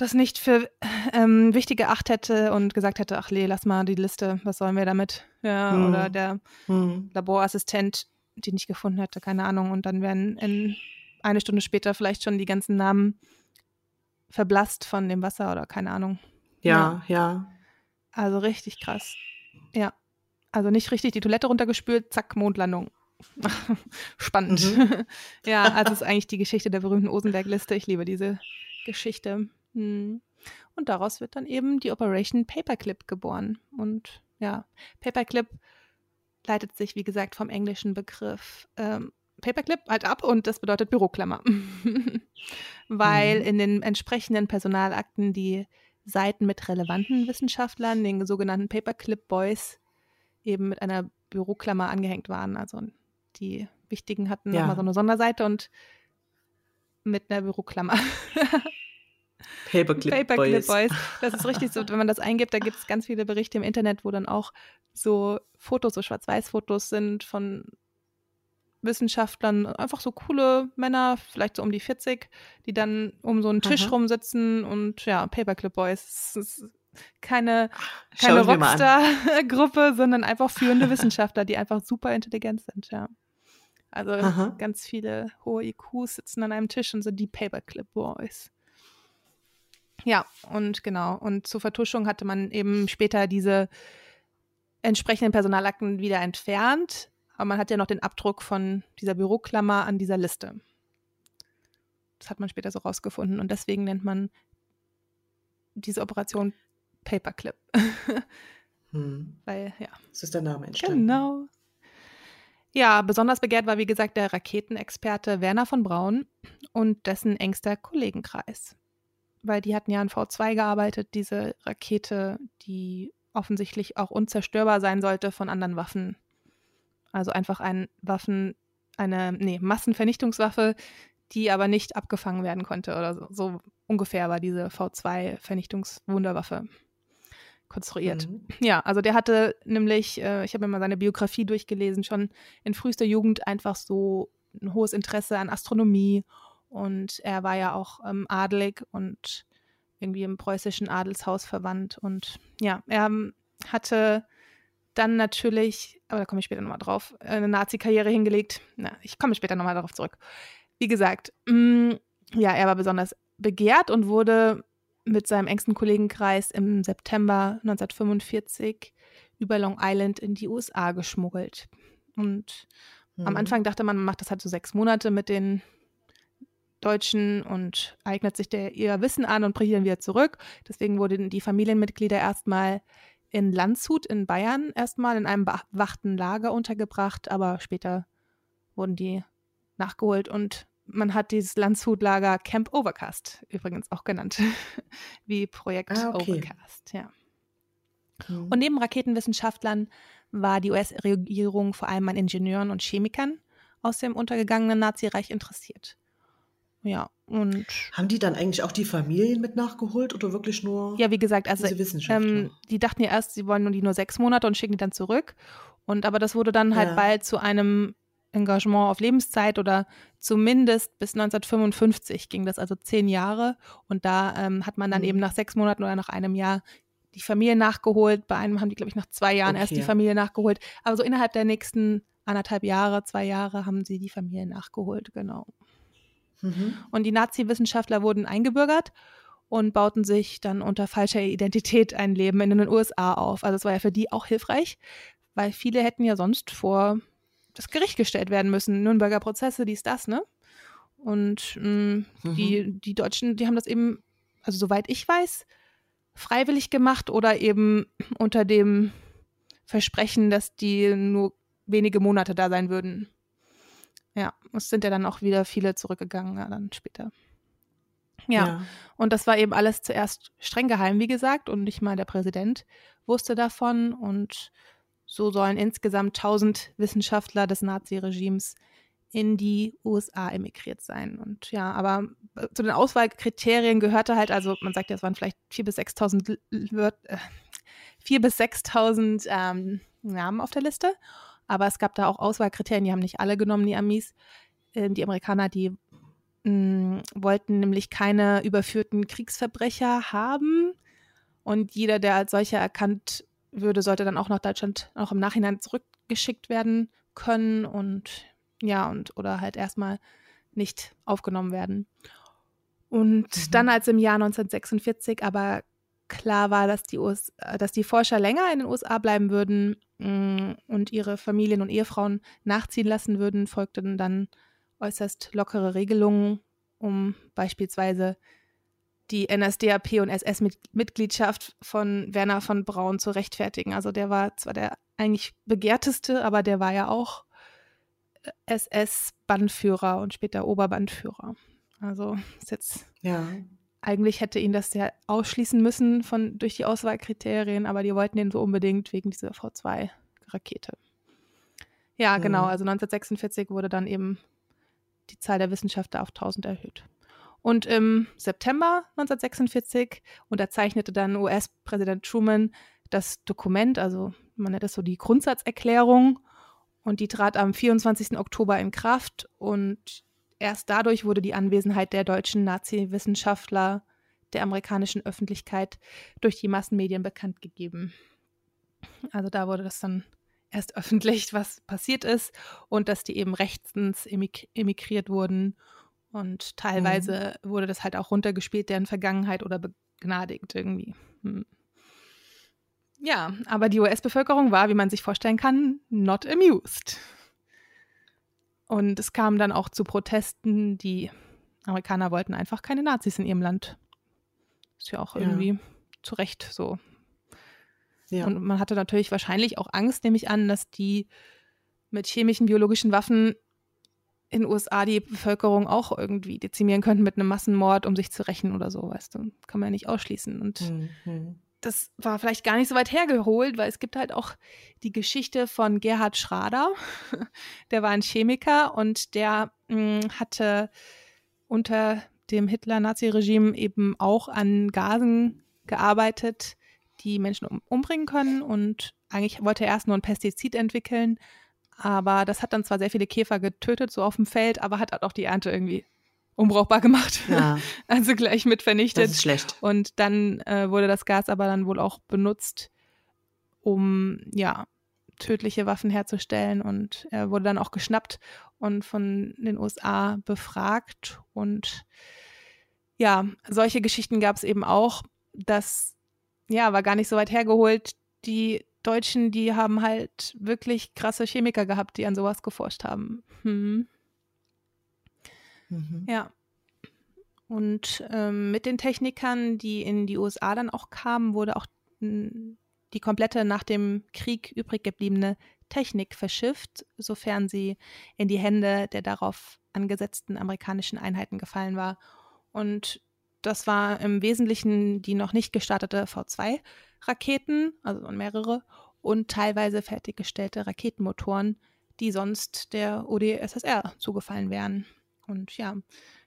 Speaker 2: das nicht für ähm, wichtig geachtet hätte und gesagt hätte, ach nee, lass mal die Liste, was sollen wir damit? Ja, hm. oder der hm. Laborassistent, die nicht gefunden hätte, keine Ahnung. Und dann wären in eine Stunde später vielleicht schon die ganzen Namen verblasst von dem Wasser oder keine Ahnung.
Speaker 1: Ja, ja. ja.
Speaker 2: Also richtig krass. Ja. Also nicht richtig die Toilette runtergespült, zack, Mondlandung. Spannend. Mhm. ja, also ist eigentlich die Geschichte der berühmten Osenberg-Liste. Ich liebe diese Geschichte. Hm. Und daraus wird dann eben die Operation Paperclip geboren. Und ja, Paperclip leitet sich, wie gesagt, vom englischen Begriff ähm, Paperclip halt ab und das bedeutet Büroklammer. Weil mhm. in den entsprechenden Personalakten die Seiten mit relevanten Wissenschaftlern, den sogenannten Paperclip Boys, eben mit einer Büroklammer angehängt waren. Also die wichtigen hatten ja. nochmal so eine Sonderseite und mit einer Büroklammer.
Speaker 1: Paperclip,
Speaker 2: Paperclip Boys. Boys. Das ist richtig so, wenn man das eingibt, da gibt es ganz viele Berichte im Internet, wo dann auch so Fotos, so Schwarz-Weiß-Fotos sind von Wissenschaftlern, einfach so coole Männer, vielleicht so um die 40, die dann um so einen Tisch Aha. rumsitzen und ja, Paperclip Boys. Das ist keine, keine Rockstar-Gruppe, sondern einfach führende Wissenschaftler, die einfach super intelligent sind, ja. Also Aha. ganz viele hohe IQs sitzen an einem Tisch und sind die Paperclip Boys. Ja, und genau. Und zur Vertuschung hatte man eben später diese entsprechenden Personalakten wieder entfernt. Aber man hat ja noch den Abdruck von dieser Büroklammer an dieser Liste. Das hat man später so rausgefunden. Und deswegen nennt man diese Operation Paperclip.
Speaker 1: hm.
Speaker 2: Weil, ja.
Speaker 1: Das ist der Name entstanden.
Speaker 2: Genau. Ja, besonders begehrt war, wie gesagt, der Raketenexperte Werner von Braun und dessen engster Kollegenkreis weil die hatten ja an V2 gearbeitet, diese Rakete, die offensichtlich auch unzerstörbar sein sollte von anderen Waffen. Also einfach ein Waffen, eine, nee, Massenvernichtungswaffe, die aber nicht abgefangen werden konnte oder so, so ungefähr war diese V2-Vernichtungswunderwaffe konstruiert. Mhm. Ja, also der hatte nämlich, äh, ich habe mir mal seine Biografie durchgelesen, schon in frühester Jugend einfach so ein hohes Interesse an Astronomie und er war ja auch ähm, adelig und irgendwie im preußischen Adelshaus verwandt. Und ja, er ähm, hatte dann natürlich, aber da komme ich später nochmal drauf, eine Nazi-Karriere hingelegt. Na, ich komme später nochmal darauf zurück. Wie gesagt, mh, mm, ja, er war besonders begehrt und wurde mit seinem engsten Kollegenkreis im September 1945 über Long Island in die USA geschmuggelt. Und mhm. am Anfang dachte man, man macht das halt so sechs Monate mit den Deutschen und eignet sich der ihr Wissen an und bringt ihn wieder zurück. Deswegen wurden die Familienmitglieder erstmal in Landshut in Bayern erstmal in einem bewachten Lager untergebracht, aber später wurden die nachgeholt und man hat dieses Landshut-Lager Camp Overcast übrigens auch genannt, wie Projekt ah, okay. Overcast, ja. Mhm. Und neben Raketenwissenschaftlern war die US-Regierung vor allem an Ingenieuren und Chemikern aus dem untergegangenen Nazireich interessiert. Ja, und.
Speaker 1: Haben die dann eigentlich auch die Familien mit nachgeholt oder wirklich nur
Speaker 2: ja, wie gesagt, also?
Speaker 1: Ähm,
Speaker 2: die dachten ja erst, sie wollen nur die nur sechs Monate und schicken die dann zurück. Und aber das wurde dann halt ja. bald zu einem Engagement auf Lebenszeit oder zumindest bis 1955 ging das, also zehn Jahre. Und da ähm, hat man dann mhm. eben nach sechs Monaten oder nach einem Jahr die Familie nachgeholt. Bei einem haben die, glaube ich, nach zwei Jahren okay. erst die Familie nachgeholt. Aber so innerhalb der nächsten anderthalb Jahre, zwei Jahre haben sie die Familie nachgeholt, genau. Mhm. Und die Nazi-Wissenschaftler wurden eingebürgert und bauten sich dann unter falscher Identität ein Leben in den USA auf. Also es war ja für die auch hilfreich, weil viele hätten ja sonst vor das Gericht gestellt werden müssen. Nürnberger Prozesse, dies, das, ne? Und mh, mm, mhm. die, die Deutschen, die haben das eben, also soweit ich weiß, freiwillig gemacht oder eben unter dem Versprechen, dass die nur wenige Monate da sein würden. Ja, es sind ja dann auch wieder viele zurückgegangen, ja, dann später. Ja. ja. und das war eben alles zuerst streng geheim, wie gesagt, und nicht mal der Präsident wusste davon. Und so sollen insgesamt 1000 Wissenschaftler des Naziregimes in die USA emigriert sein. Und ja, aber äh, zu den Auswahlkriterien gehörte halt, also man sagt ja, es waren vielleicht 4.000 bis 6.000 äh, 4 bis 6.000 ähm, Namen auf der Liste. Aber es gab da auch Auswahlkriterien, die haben nicht alle genommen, die Amis. Äh, die Amerikaner, die mh, mm, wollten nämlich keine überführten Kriegsverbrecher haben. Und jeder, der als solcher erkannt würde, sollte dann auch nach Deutschland auch im Nachhinein zurückgeschickt werden können und ja, und oder halt erstmal nicht aufgenommen werden. Und mhm. dann, als im Jahr 1946 aber klar war, dass die, US dass die Forscher länger in den USA bleiben würden mh, mm, und ihre Familien und Ehefrauen nachziehen lassen würden, folgten dann äußerst lockere Regelungen, um beispielsweise die NSDAP und SS-Mitgliedschaft von Werner von Braun zu rechtfertigen. Also der war zwar der eigentlich begehrteste, aber der war ja auch SS-Bandführer und später Oberbandführer. Also ist jetzt ja. Eigentlich hätte ihn das ja ausschließen müssen von durch die Auswahlkriterien, aber die wollten ihn so unbedingt wegen dieser V2-Rakete. Ja, mhm. genau. Also 1946 wurde dann eben die Zahl der Wissenschaftler auf 1000 erhöht. Und im September 1946 unterzeichnete dann US-Präsident Truman das Dokument, also man nennt es so die Grundsatzerklärung, und die trat am 24. Oktober in Kraft und erst dadurch wurde die Anwesenheit der deutschen Nazi-Wissenschaftler der amerikanischen Öffentlichkeit durch die Massenmedien bekannt gegeben. Also da wurde das dann erst öffentlich, was passiert ist und dass die eben rechtens emigriert wurden und teilweise mhm. wurde das halt auch runtergespielt, deren Vergangenheit oder begnadigt irgendwie. Hm. Ja, aber die US-Bevölkerung war, wie man sich vorstellen kann, not amused. Und es kam dann auch zu Protesten. Die Amerikaner wollten einfach keine Nazis in ihrem Land. Ist ja auch irgendwie ja. zu Recht so. Ja. Und man hatte natürlich wahrscheinlich auch Angst, nehme ich an, dass die mit chemischen, biologischen Waffen in den USA die Bevölkerung auch irgendwie dezimieren könnten mit einem Massenmord, um sich zu rächen oder so, weißt du. Kann man ja nicht ausschließen. Und mhm das war vielleicht gar nicht so weit hergeholt, weil es gibt halt auch die Geschichte von Gerhard Schrader. Der war ein Chemiker und der mh, hm, hatte unter dem Hitler-Nazi-Regime eben auch an Gasen gearbeitet, die Menschen um, umbringen können. Und eigentlich wollte er erst nur ein Pestizid entwickeln, aber das hat dann zwar sehr viele Käfer getötet, so auf dem Feld, aber hat auch die Ernte irgendwie unbrauchbar gemacht. Ja. Also gleich mit vernichtet. Das
Speaker 1: ist schlecht.
Speaker 2: Und dann äh, wurde das Gas aber dann wohl auch benutzt, um ja tödliche Waffen herzustellen. Und er wurde dann auch geschnappt und von den USA befragt. Und ja, solche Geschichten gab es eben auch. Das ja war gar nicht so weit hergeholt. Die Deutschen, die haben halt wirklich krasse Chemiker gehabt, die an sowas geforscht haben. Hm. Mhm. Ja. Und ähm, mit den Technikern, die in die USA dann auch kamen, wurde auch die komplette nach dem Krieg übrig gebliebene Technik verschifft, sofern sie in die Hände der darauf angesetzten amerikanischen Einheiten gefallen war. Und das war im Wesentlichen die noch nicht gestartete V2-Raketen, also mehrere, und teilweise fertiggestellte Raketenmotoren, die sonst der ODSSR zugefallen wären. Und ja,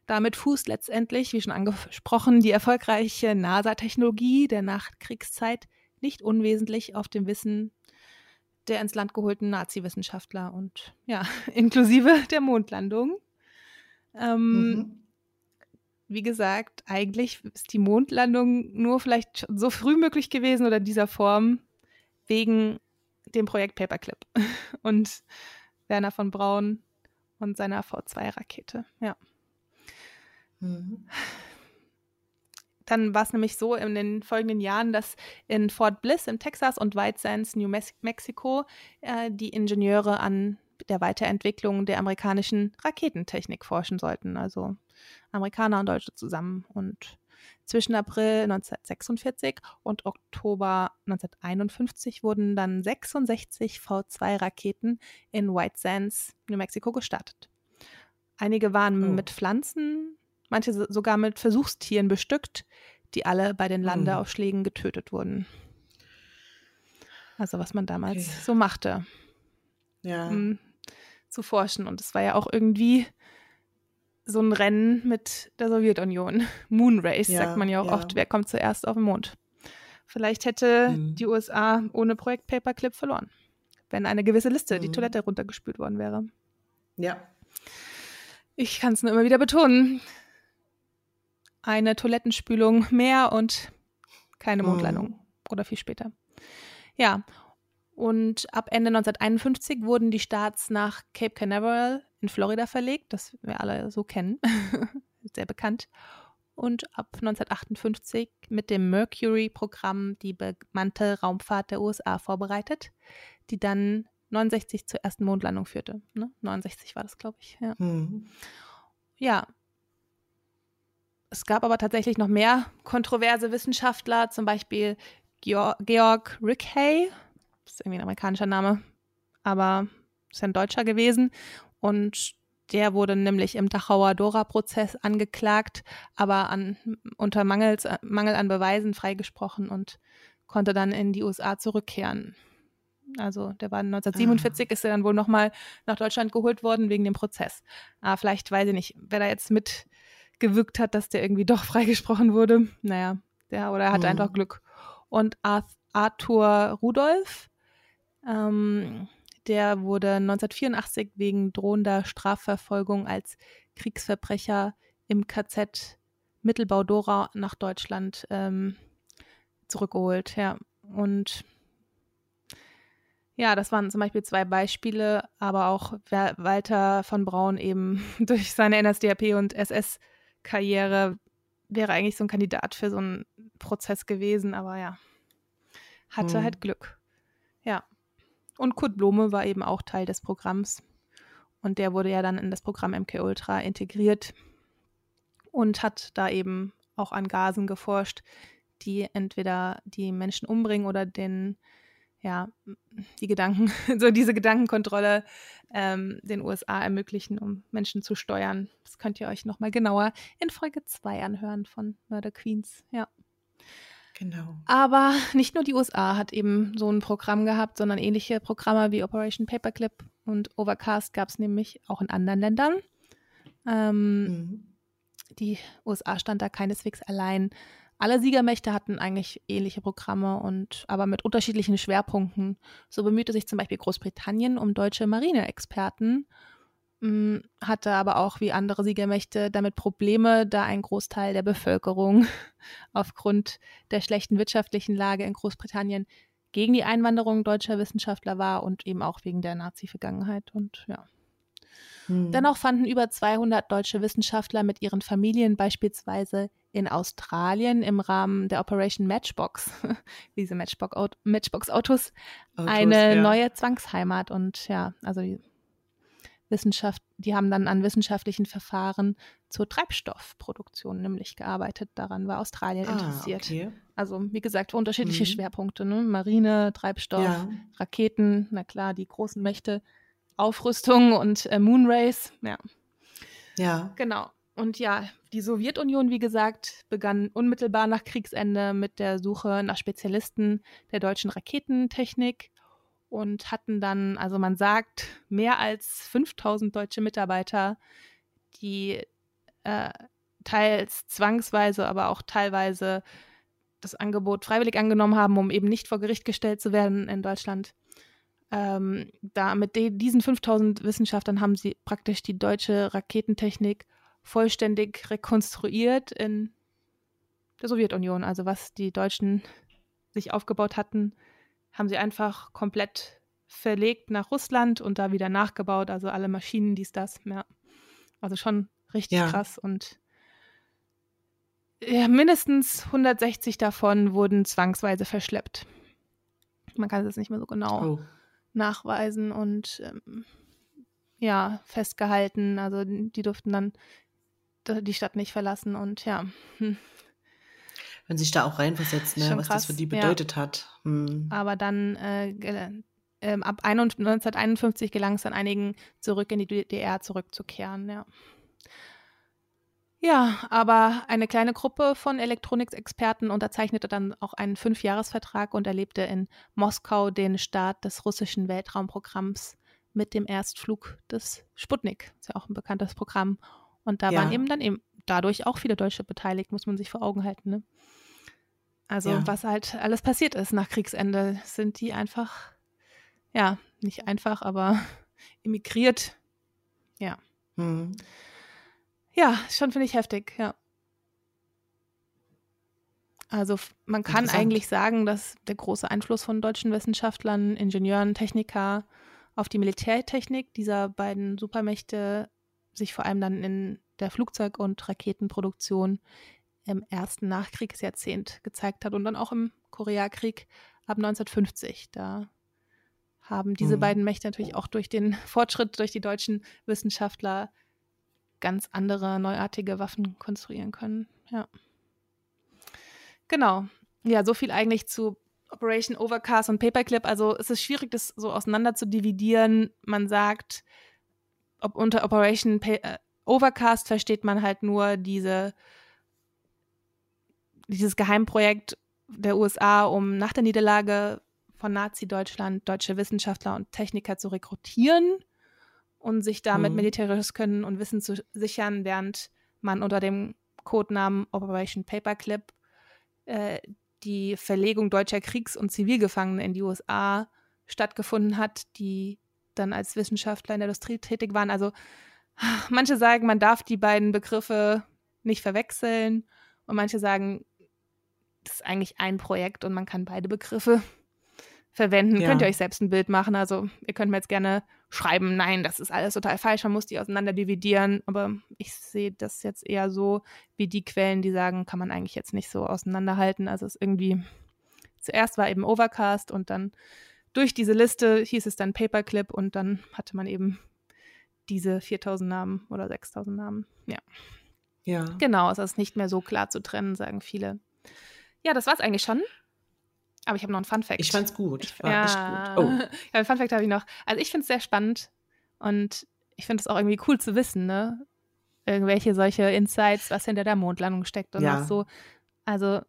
Speaker 2: damit fußt letztendlich, wie schon angesprochen, die erfolgreiche NASA-Technologie der Nachkriegszeit nicht unwesentlich auf dem Wissen der ins Land geholten Nazi-Wissenschaftler und ja, inklusive der Mondlandung. Ähm, mhm. Wie gesagt, eigentlich ist die Mondlandung nur vielleicht so früh möglich gewesen oder dieser Form wegen dem Projekt Paperclip und Werner von Braun und seiner V2-Rakete. Ja. Mhm. Dann war es nämlich so in den folgenden Jahren, dass in Fort Bliss in Texas und White Sands, New Mexico, äh, die Ingenieure an der Weiterentwicklung der amerikanischen Raketentechnik forschen sollten. Also Amerikaner und Deutsche zusammen. Und Zwischen April 1946 und Oktober 1951 wurden dann 66 V2-Raketen in White Sands, New Mexico, gestartet. Einige waren oh. mit Pflanzen, manche sogar mit Versuchstieren bestückt, die alle bei den hm. Landeaufschlägen getötet wurden. Also was man damals okay. so machte.
Speaker 1: Ja. Um
Speaker 2: zu forschen. Und es war ja auch irgendwie so ein Rennen mit der Sowjetunion. Moon Race, ja, sagt man ja auch ja. oft. Wer kommt zuerst auf den Mond? Vielleicht hätte mhm. die USA ohne Projekt Paperclip verloren, wenn eine gewisse Liste, mhm. die Toilette runtergespült worden wäre.
Speaker 1: Ja.
Speaker 2: Ich kann es nur immer wieder betonen. Eine Toilettenspülung mehr und keine mhm. Mondlandung. Mhm. Oder viel später. Ja. Und ab Ende 1951 wurden die Starts nach Cape Canaveral in Florida verlegt, das wir alle so kennen, sehr bekannt. Und ab 1958 mit dem Mercury-Programm die bemannte Raumfahrt der USA vorbereitet, die dann 69 zur ersten Mondlandung führte. Ne? 69 war das, glaube ich. Ja. Mhm. ja. Es gab aber tatsächlich noch mehr kontroverse Wissenschaftler, zum Beispiel Georg Rickhay, das ist irgendwie ein amerikanischer Name, aber ist ein Deutscher gewesen. Und der wurde nämlich im Dachauer Dora-Prozess angeklagt, aber an, unter Mangels, Mangel an Beweisen freigesprochen und konnte dann in die USA zurückkehren. Also der war 1947, ah. ist er dann wohl nochmal nach Deutschland geholt worden wegen dem Prozess. Aber vielleicht weiß ich nicht, wer da jetzt mitgewirkt hat, dass der irgendwie doch freigesprochen wurde. Naja, der oder er hatte mhm. einfach Glück. Und Arthur Rudolph, ähm, der wurde 1984 wegen drohender Strafverfolgung als Kriegsverbrecher im KZ Mittelbau-Dora nach Deutschland ähm, zurückgeholt. Ja, und ja, das waren zum Beispiel zwei Beispiele, aber auch Walter von Braun eben durch seine NSDAP und SS-Karriere wäre eigentlich so ein Kandidat für so einen Prozess gewesen, aber ja, hatte hm. halt Glück. Ja. Und Kurt Blome war eben auch Teil des Programms. Und der wurde ja dann in das Programm MK Ultra integriert und hat da eben auch an Gasen geforscht, die entweder die Menschen umbringen oder den, ja, die Gedanken, so diese Gedankenkontrolle ähm, den USA ermöglichen, um Menschen zu steuern. Das könnt ihr euch nochmal genauer in Folge 2 anhören von Murder Queens. Ja.
Speaker 1: Genau.
Speaker 2: Aber nicht nur die USA hat eben so ein Programm gehabt, sondern ähnliche Programme wie Operation Paperclip und Overcast gab es nämlich auch in anderen Ländern. Ähm, mhm. Die USA stand da keineswegs allein. Alle Siegermächte hatten eigentlich ähnliche Programme und aber mit unterschiedlichen Schwerpunkten. So bemühte sich zum Beispiel Großbritannien um deutsche Marineexperten hatte aber auch wie andere Siegermächte damit Probleme, da ein Großteil der Bevölkerung aufgrund der schlechten wirtschaftlichen Lage in Großbritannien gegen die Einwanderung deutscher Wissenschaftler war und eben auch wegen der Nazi-Vergangenheit und ja. Hm. Dennoch fanden über 200 deutsche Wissenschaftler mit ihren Familien beispielsweise in Australien im Rahmen der Operation Matchbox, diese Matchbox-Autos, Matchbox eine ja. neue Zwangsheimat und ja, also die Wissenschaft, die haben dann an wissenschaftlichen Verfahren zur Treibstoffproduktion nämlich gearbeitet. Daran war Australien ah, interessiert. Okay. Also wie gesagt, unterschiedliche mhm. Schwerpunkte, ne? Marine, Treibstoff, ja. Raketen, na klar, die großen Mächte, Aufrüstung und äh, Moonrace, ja.
Speaker 1: Ja.
Speaker 2: Genau. Und ja, die Sowjetunion, wie gesagt, begann unmittelbar nach Kriegsende mit der Suche nach Spezialisten der deutschen Raketentechnik und hatten dann, also man sagt, mehr als 5000 deutsche Mitarbeiter, die äh, teils zwangsweise, aber auch teilweise das Angebot freiwillig angenommen haben, um eben nicht vor Gericht gestellt zu werden in Deutschland. Ähm, da mit diesen 5000 Wissenschaftlern haben sie praktisch die deutsche Raketentechnik vollständig rekonstruiert in der Sowjetunion. Also was die Deutschen sich aufgebaut hatten, haben sie einfach komplett verlegt nach Russland und da wieder nachgebaut. Also alle Maschinen, dies, das. Ja. Also schon richtig ja. krass. Und ja, mindestens 160 davon wurden zwangsweise verschleppt. Man kann es nicht mehr so genau oh. nachweisen und ähm, ja, festgehalten. Also die durften dann die Stadt nicht verlassen und ja. Hm.
Speaker 1: Man sich da auch reinversetzt, ne, was das für
Speaker 2: krass,
Speaker 1: die
Speaker 2: ja.
Speaker 1: bedeutet hat. Hm.
Speaker 2: Aber dann äh, ähm, ab 21 1951 gelang es dann einigen, zurück in die DDR zurückzukehren, ja. Ja, aber eine kleine Gruppe von Elektronikexperten unterzeichnete dann auch einen Fünfjahresvertrag und erlebte in Moskau den Start des russischen Weltraumprogramms mit dem Erstflug des Sputnik. Ist ja auch ein bekanntes Programm. Und da waren
Speaker 1: Ja.
Speaker 2: eben dann eben dadurch auch viele Deutsche beteiligt, muss man sich vor Augen halten. Ne? Also
Speaker 1: Ja.
Speaker 2: was halt alles passiert ist nach Kriegsende, sind die einfach, ja, nicht einfach, aber emigriert.
Speaker 1: Hm.
Speaker 2: Ja, schon finde ich heftig, ja. Also man kann eigentlich sagen, dass der große Einfluss von deutschen Wissenschaftlern, Ingenieuren, Techniker auf die Militärtechnik dieser beiden Supermächte sich vor allem dann in der Flugzeug- und Raketenproduktion im ersten Nachkriegsjahrzehnt gezeigt hat und dann auch im Koreakrieg ab 1950. Da haben diese
Speaker 1: Mhm.
Speaker 2: beiden Mächte natürlich auch durch den Fortschritt durch die deutschen Wissenschaftler ganz andere neuartige Waffen konstruieren können. Ja. Genau. Ja, so viel eigentlich zu Operation Overcast und Paperclip. Also es ist schwierig, das so auseinander zu dividieren. Man sagt, ob unter Operation Pa- äh, Overcast versteht man halt nur diese, dieses Geheimprojekt der USA, um nach der Niederlage von Nazi-Deutschland deutsche Wissenschaftler und Techniker zu rekrutieren und sich damit
Speaker 1: Mhm.
Speaker 2: militärisches Können und Wissen zu sichern, während man unter dem Codenamen Operation Paperclip äh, die Verlegung deutscher Kriegs- und Zivilgefangene in die USA stattgefunden hat, die dann als Wissenschaftler in der Industrie tätig waren. Also manche sagen, man darf die beiden Begriffe nicht verwechseln und manche sagen, das ist eigentlich ein Projekt und man kann beide Begriffe verwenden.
Speaker 1: Ja.
Speaker 2: Könnt ihr euch selbst ein Bild machen. Also ihr könnt mir jetzt gerne schreiben, nein, das ist alles total falsch, man muss die auseinander dividieren. Aber ich sehe das jetzt eher so wie die Quellen, die sagen, kann man eigentlich jetzt nicht so auseinanderhalten. Also es ist irgendwie, zuerst war eben Overcast und dann durch diese Liste hieß es dann Paperclip und dann hatte man eben diese 4000 Namen oder 6000 Namen. Ja,
Speaker 1: Ja.
Speaker 2: genau, es ist nicht mehr so klar zu trennen, sagen viele. Ja, das war's eigentlich schon. Aber ich habe noch einen Fun Fact.
Speaker 1: Ich fand's gut.
Speaker 2: Ich-
Speaker 1: War
Speaker 2: ja.
Speaker 1: echt gut. Oh.
Speaker 2: ja, einen Fun Fact habe ich noch. Also ich finde es sehr spannend und ich finde es auch irgendwie cool zu wissen, ne? Irgendwelche solche Insights, was hinter der Mondlandung steckt und
Speaker 1: Ja.
Speaker 2: was so. Also,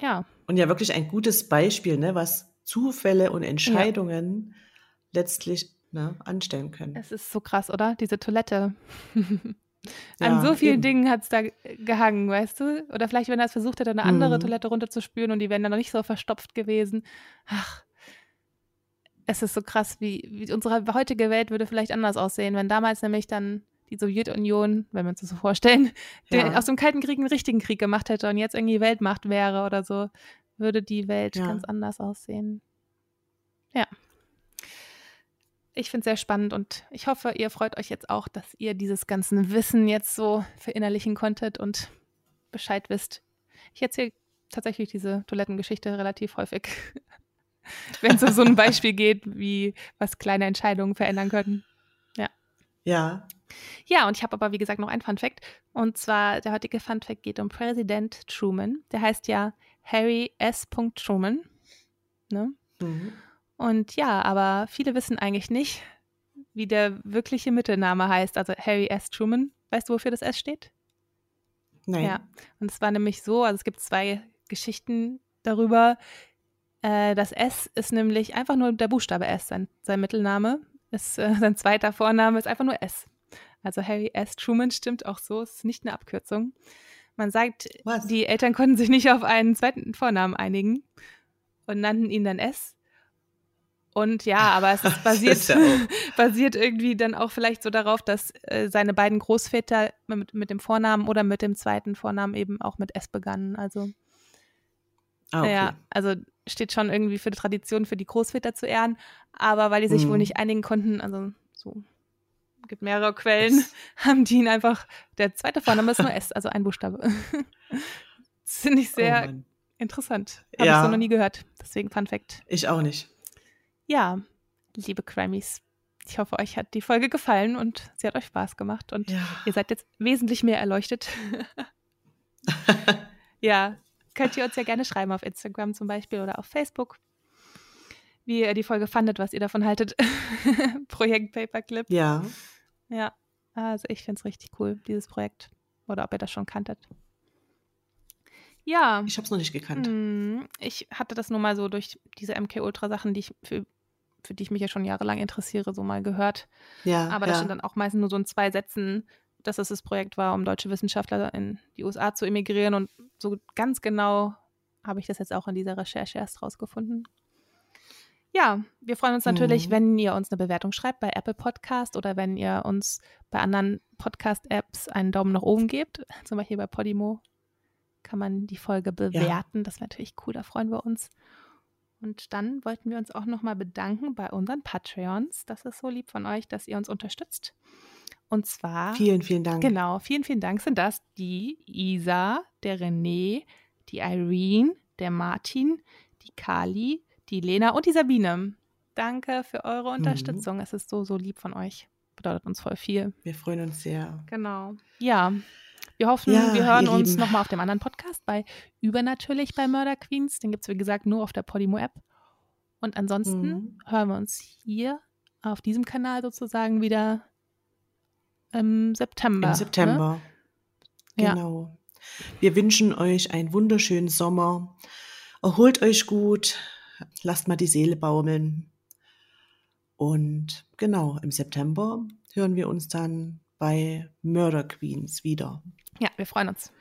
Speaker 2: ja,
Speaker 1: Und ja, wirklich ein gutes Beispiel, ne, was Zufälle und Entscheidungen letztlich ne, anstellen können.
Speaker 2: es ist so krass, oder? Diese Toilette. An
Speaker 1: Ja,
Speaker 2: so vielen
Speaker 1: eben.
Speaker 2: Dingen hat es da gehangen, weißt du? Oder vielleicht, wenn er es versucht hätte, eine andere
Speaker 1: Mhm.
Speaker 2: Toilette runterzuspülen und die wären dann noch nicht so verstopft gewesen. Ach, es ist so krass, wie, wie unsere heutige Welt würde vielleicht anders aussehen, wenn damals nämlich dann die Sowjetunion, wenn wir uns das so vorstellen, den,
Speaker 1: Ja.
Speaker 2: aus dem Kalten Krieg einen richtigen Krieg gemacht hätte und jetzt irgendwie Weltmacht wäre oder so, würde die Welt
Speaker 1: Ja.
Speaker 2: ganz anders aussehen. Ja. Ich finde es sehr spannend und ich hoffe, ihr freut euch jetzt auch, dass ihr dieses ganzen Wissen jetzt so verinnerlichen konntet und Bescheid wisst. Ich erzähle tatsächlich diese Toilettengeschichte relativ häufig, wenn es um so ein Beispiel geht, wie was kleine Entscheidungen verändern können.
Speaker 1: Ja.
Speaker 2: Ja, und ich habe aber, wie gesagt, noch ein Fun Fact. Und zwar, der heutige Fun Fact geht um Präsident Truman. Der heißt ja Harry S. Truman. Ne?
Speaker 1: Mhm.
Speaker 2: Und ja, aber viele wissen eigentlich nicht, wie der wirkliche Mittelname heißt. Also Harry S. Truman. Weißt du, wofür das S steht?
Speaker 1: Nein.
Speaker 2: Ja. Und es war nämlich so, also es gibt zwei Geschichten darüber. Äh, das S ist nämlich einfach nur der Buchstabe S, sein, sein Mittelname. Ist, äh, sein zweiter Vorname ist einfach nur S. Also Harry S. Truman stimmt auch so, ist nicht eine Abkürzung. Man sagt,
Speaker 1: Was?
Speaker 2: die Eltern konnten sich nicht auf einen zweiten Vornamen einigen und nannten ihn dann S. Und ja, aber es basiert,
Speaker 1: ja
Speaker 2: basiert irgendwie dann auch vielleicht so darauf, dass äh, seine beiden Großväter mit, mit dem Vornamen oder mit dem zweiten Vornamen eben auch mit S begannen. Also
Speaker 1: Ah, okay.
Speaker 2: ja, also steht schon irgendwie für die Tradition für die Großväter zu ehren, aber weil die sich wohl
Speaker 1: Mhm.
Speaker 2: nicht einigen konnten, also so gibt mehrere Quellen,
Speaker 1: S.
Speaker 2: haben die ihn einfach, der zweite Vorname ist nur S, also ein Buchstabe. das finde ich
Speaker 1: Oh
Speaker 2: sehr
Speaker 1: Mann.
Speaker 2: interessant. Habe ich
Speaker 1: Ja.
Speaker 2: so noch nie gehört. Deswegen Fun Fact.
Speaker 1: Ich auch nicht.
Speaker 2: Ja, liebe Grammys, ich hoffe, euch hat die Folge gefallen und sie hat euch Spaß gemacht und
Speaker 1: Ja.
Speaker 2: ihr seid jetzt wesentlich mehr erleuchtet. ja, könnt ihr uns ja gerne schreiben auf Instagram zum Beispiel oder auf Facebook, wie ihr die Folge fandet, was ihr davon haltet. Projekt Paperclip.
Speaker 1: Ja.
Speaker 2: Ja, also ich finde es richtig cool, dieses Projekt. Oder ob ihr das schon kanntet. Ja.
Speaker 1: Ich habe es noch nicht gekannt.
Speaker 2: Hm, ich hatte das nur mal so durch diese MK Ultra Sachen, die ich für, für die ich mich ja schon jahrelang interessiere, so mal gehört.
Speaker 1: Ja.
Speaker 2: Aber
Speaker 1: ja.
Speaker 2: das stand dann auch meistens nur so in zwei Sätzen, dass es das Projekt war, um deutsche Wissenschaftler in die USA zu emigrieren. Und so ganz genau habe ich das jetzt auch in dieser Recherche erst rausgefunden. Ja, wir freuen uns natürlich,
Speaker 1: Mhm.
Speaker 2: wenn ihr uns eine Bewertung schreibt bei Apple Podcast oder wenn ihr uns bei anderen Podcast-Apps einen Daumen nach oben gebt. Zum Beispiel bei Podimo kann man die Folge bewerten. Das wäre natürlich cool, da freuen wir uns. Und dann wollten wir uns auch nochmal bedanken bei unseren Patreons. Das ist so lieb von euch, dass ihr uns unterstützt. Und zwar,
Speaker 1: Vielen, vielen Dank.
Speaker 2: genau, vielen, vielen Dank sind das die Isa, der René, die Irene, der Martin, die Kali, die Lena und die Sabine. Danke für eure
Speaker 1: Mhm.
Speaker 2: Unterstützung. Es ist so, so lieb von euch. Bedeutet uns voll viel.
Speaker 1: Wir freuen uns sehr.
Speaker 2: Genau. Ja. Wir hoffen,
Speaker 1: Ja,
Speaker 2: wir hören uns nochmal auf dem anderen Podcast bei Übernatürlich bei Murder Queens. Den gibt es, wie gesagt, nur auf der Podimo-App. Und ansonsten
Speaker 1: Mhm.
Speaker 2: hören wir uns hier auf diesem Kanal sozusagen wieder im September.
Speaker 1: Im
Speaker 2: Ne?
Speaker 1: September.
Speaker 2: Ja.
Speaker 1: Genau. Wir wünschen euch einen wunderschönen Sommer. Erholt euch gut. Lasst mal die Seele baumeln. Und genau, im September hören wir uns dann bei Murder Queens wieder.
Speaker 2: Ja, wir freuen uns.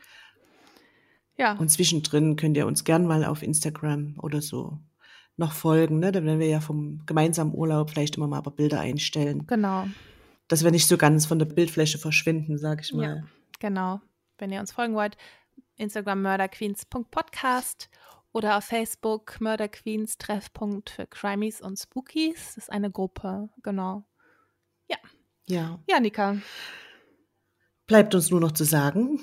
Speaker 2: Ja,
Speaker 1: Und zwischendrin könnt ihr uns gern mal auf Instagram oder so noch folgen, ne? Dann werden wir ja vom gemeinsamen Urlaub vielleicht immer mal aber Bilder einstellen,
Speaker 2: genau.
Speaker 1: dass wir nicht so ganz von der Bildfläche verschwinden, sag ich
Speaker 2: Ja.
Speaker 1: mal.
Speaker 2: Genau. Wenn ihr uns folgen wollt, Instagram murderqueens.podcast oder auf Facebook Murderqueens Treffpunkt für Crimies und Spookies. Das ist eine Gruppe, genau.
Speaker 1: Ja.
Speaker 2: Ja, Nika.
Speaker 1: Bleibt uns nur noch zu sagen,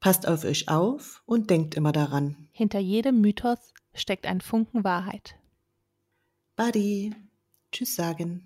Speaker 1: passt auf euch auf und denkt immer daran.
Speaker 2: Hinter jedem Mythos steckt ein Funken Wahrheit.
Speaker 1: Buddy. Tschüss sagen.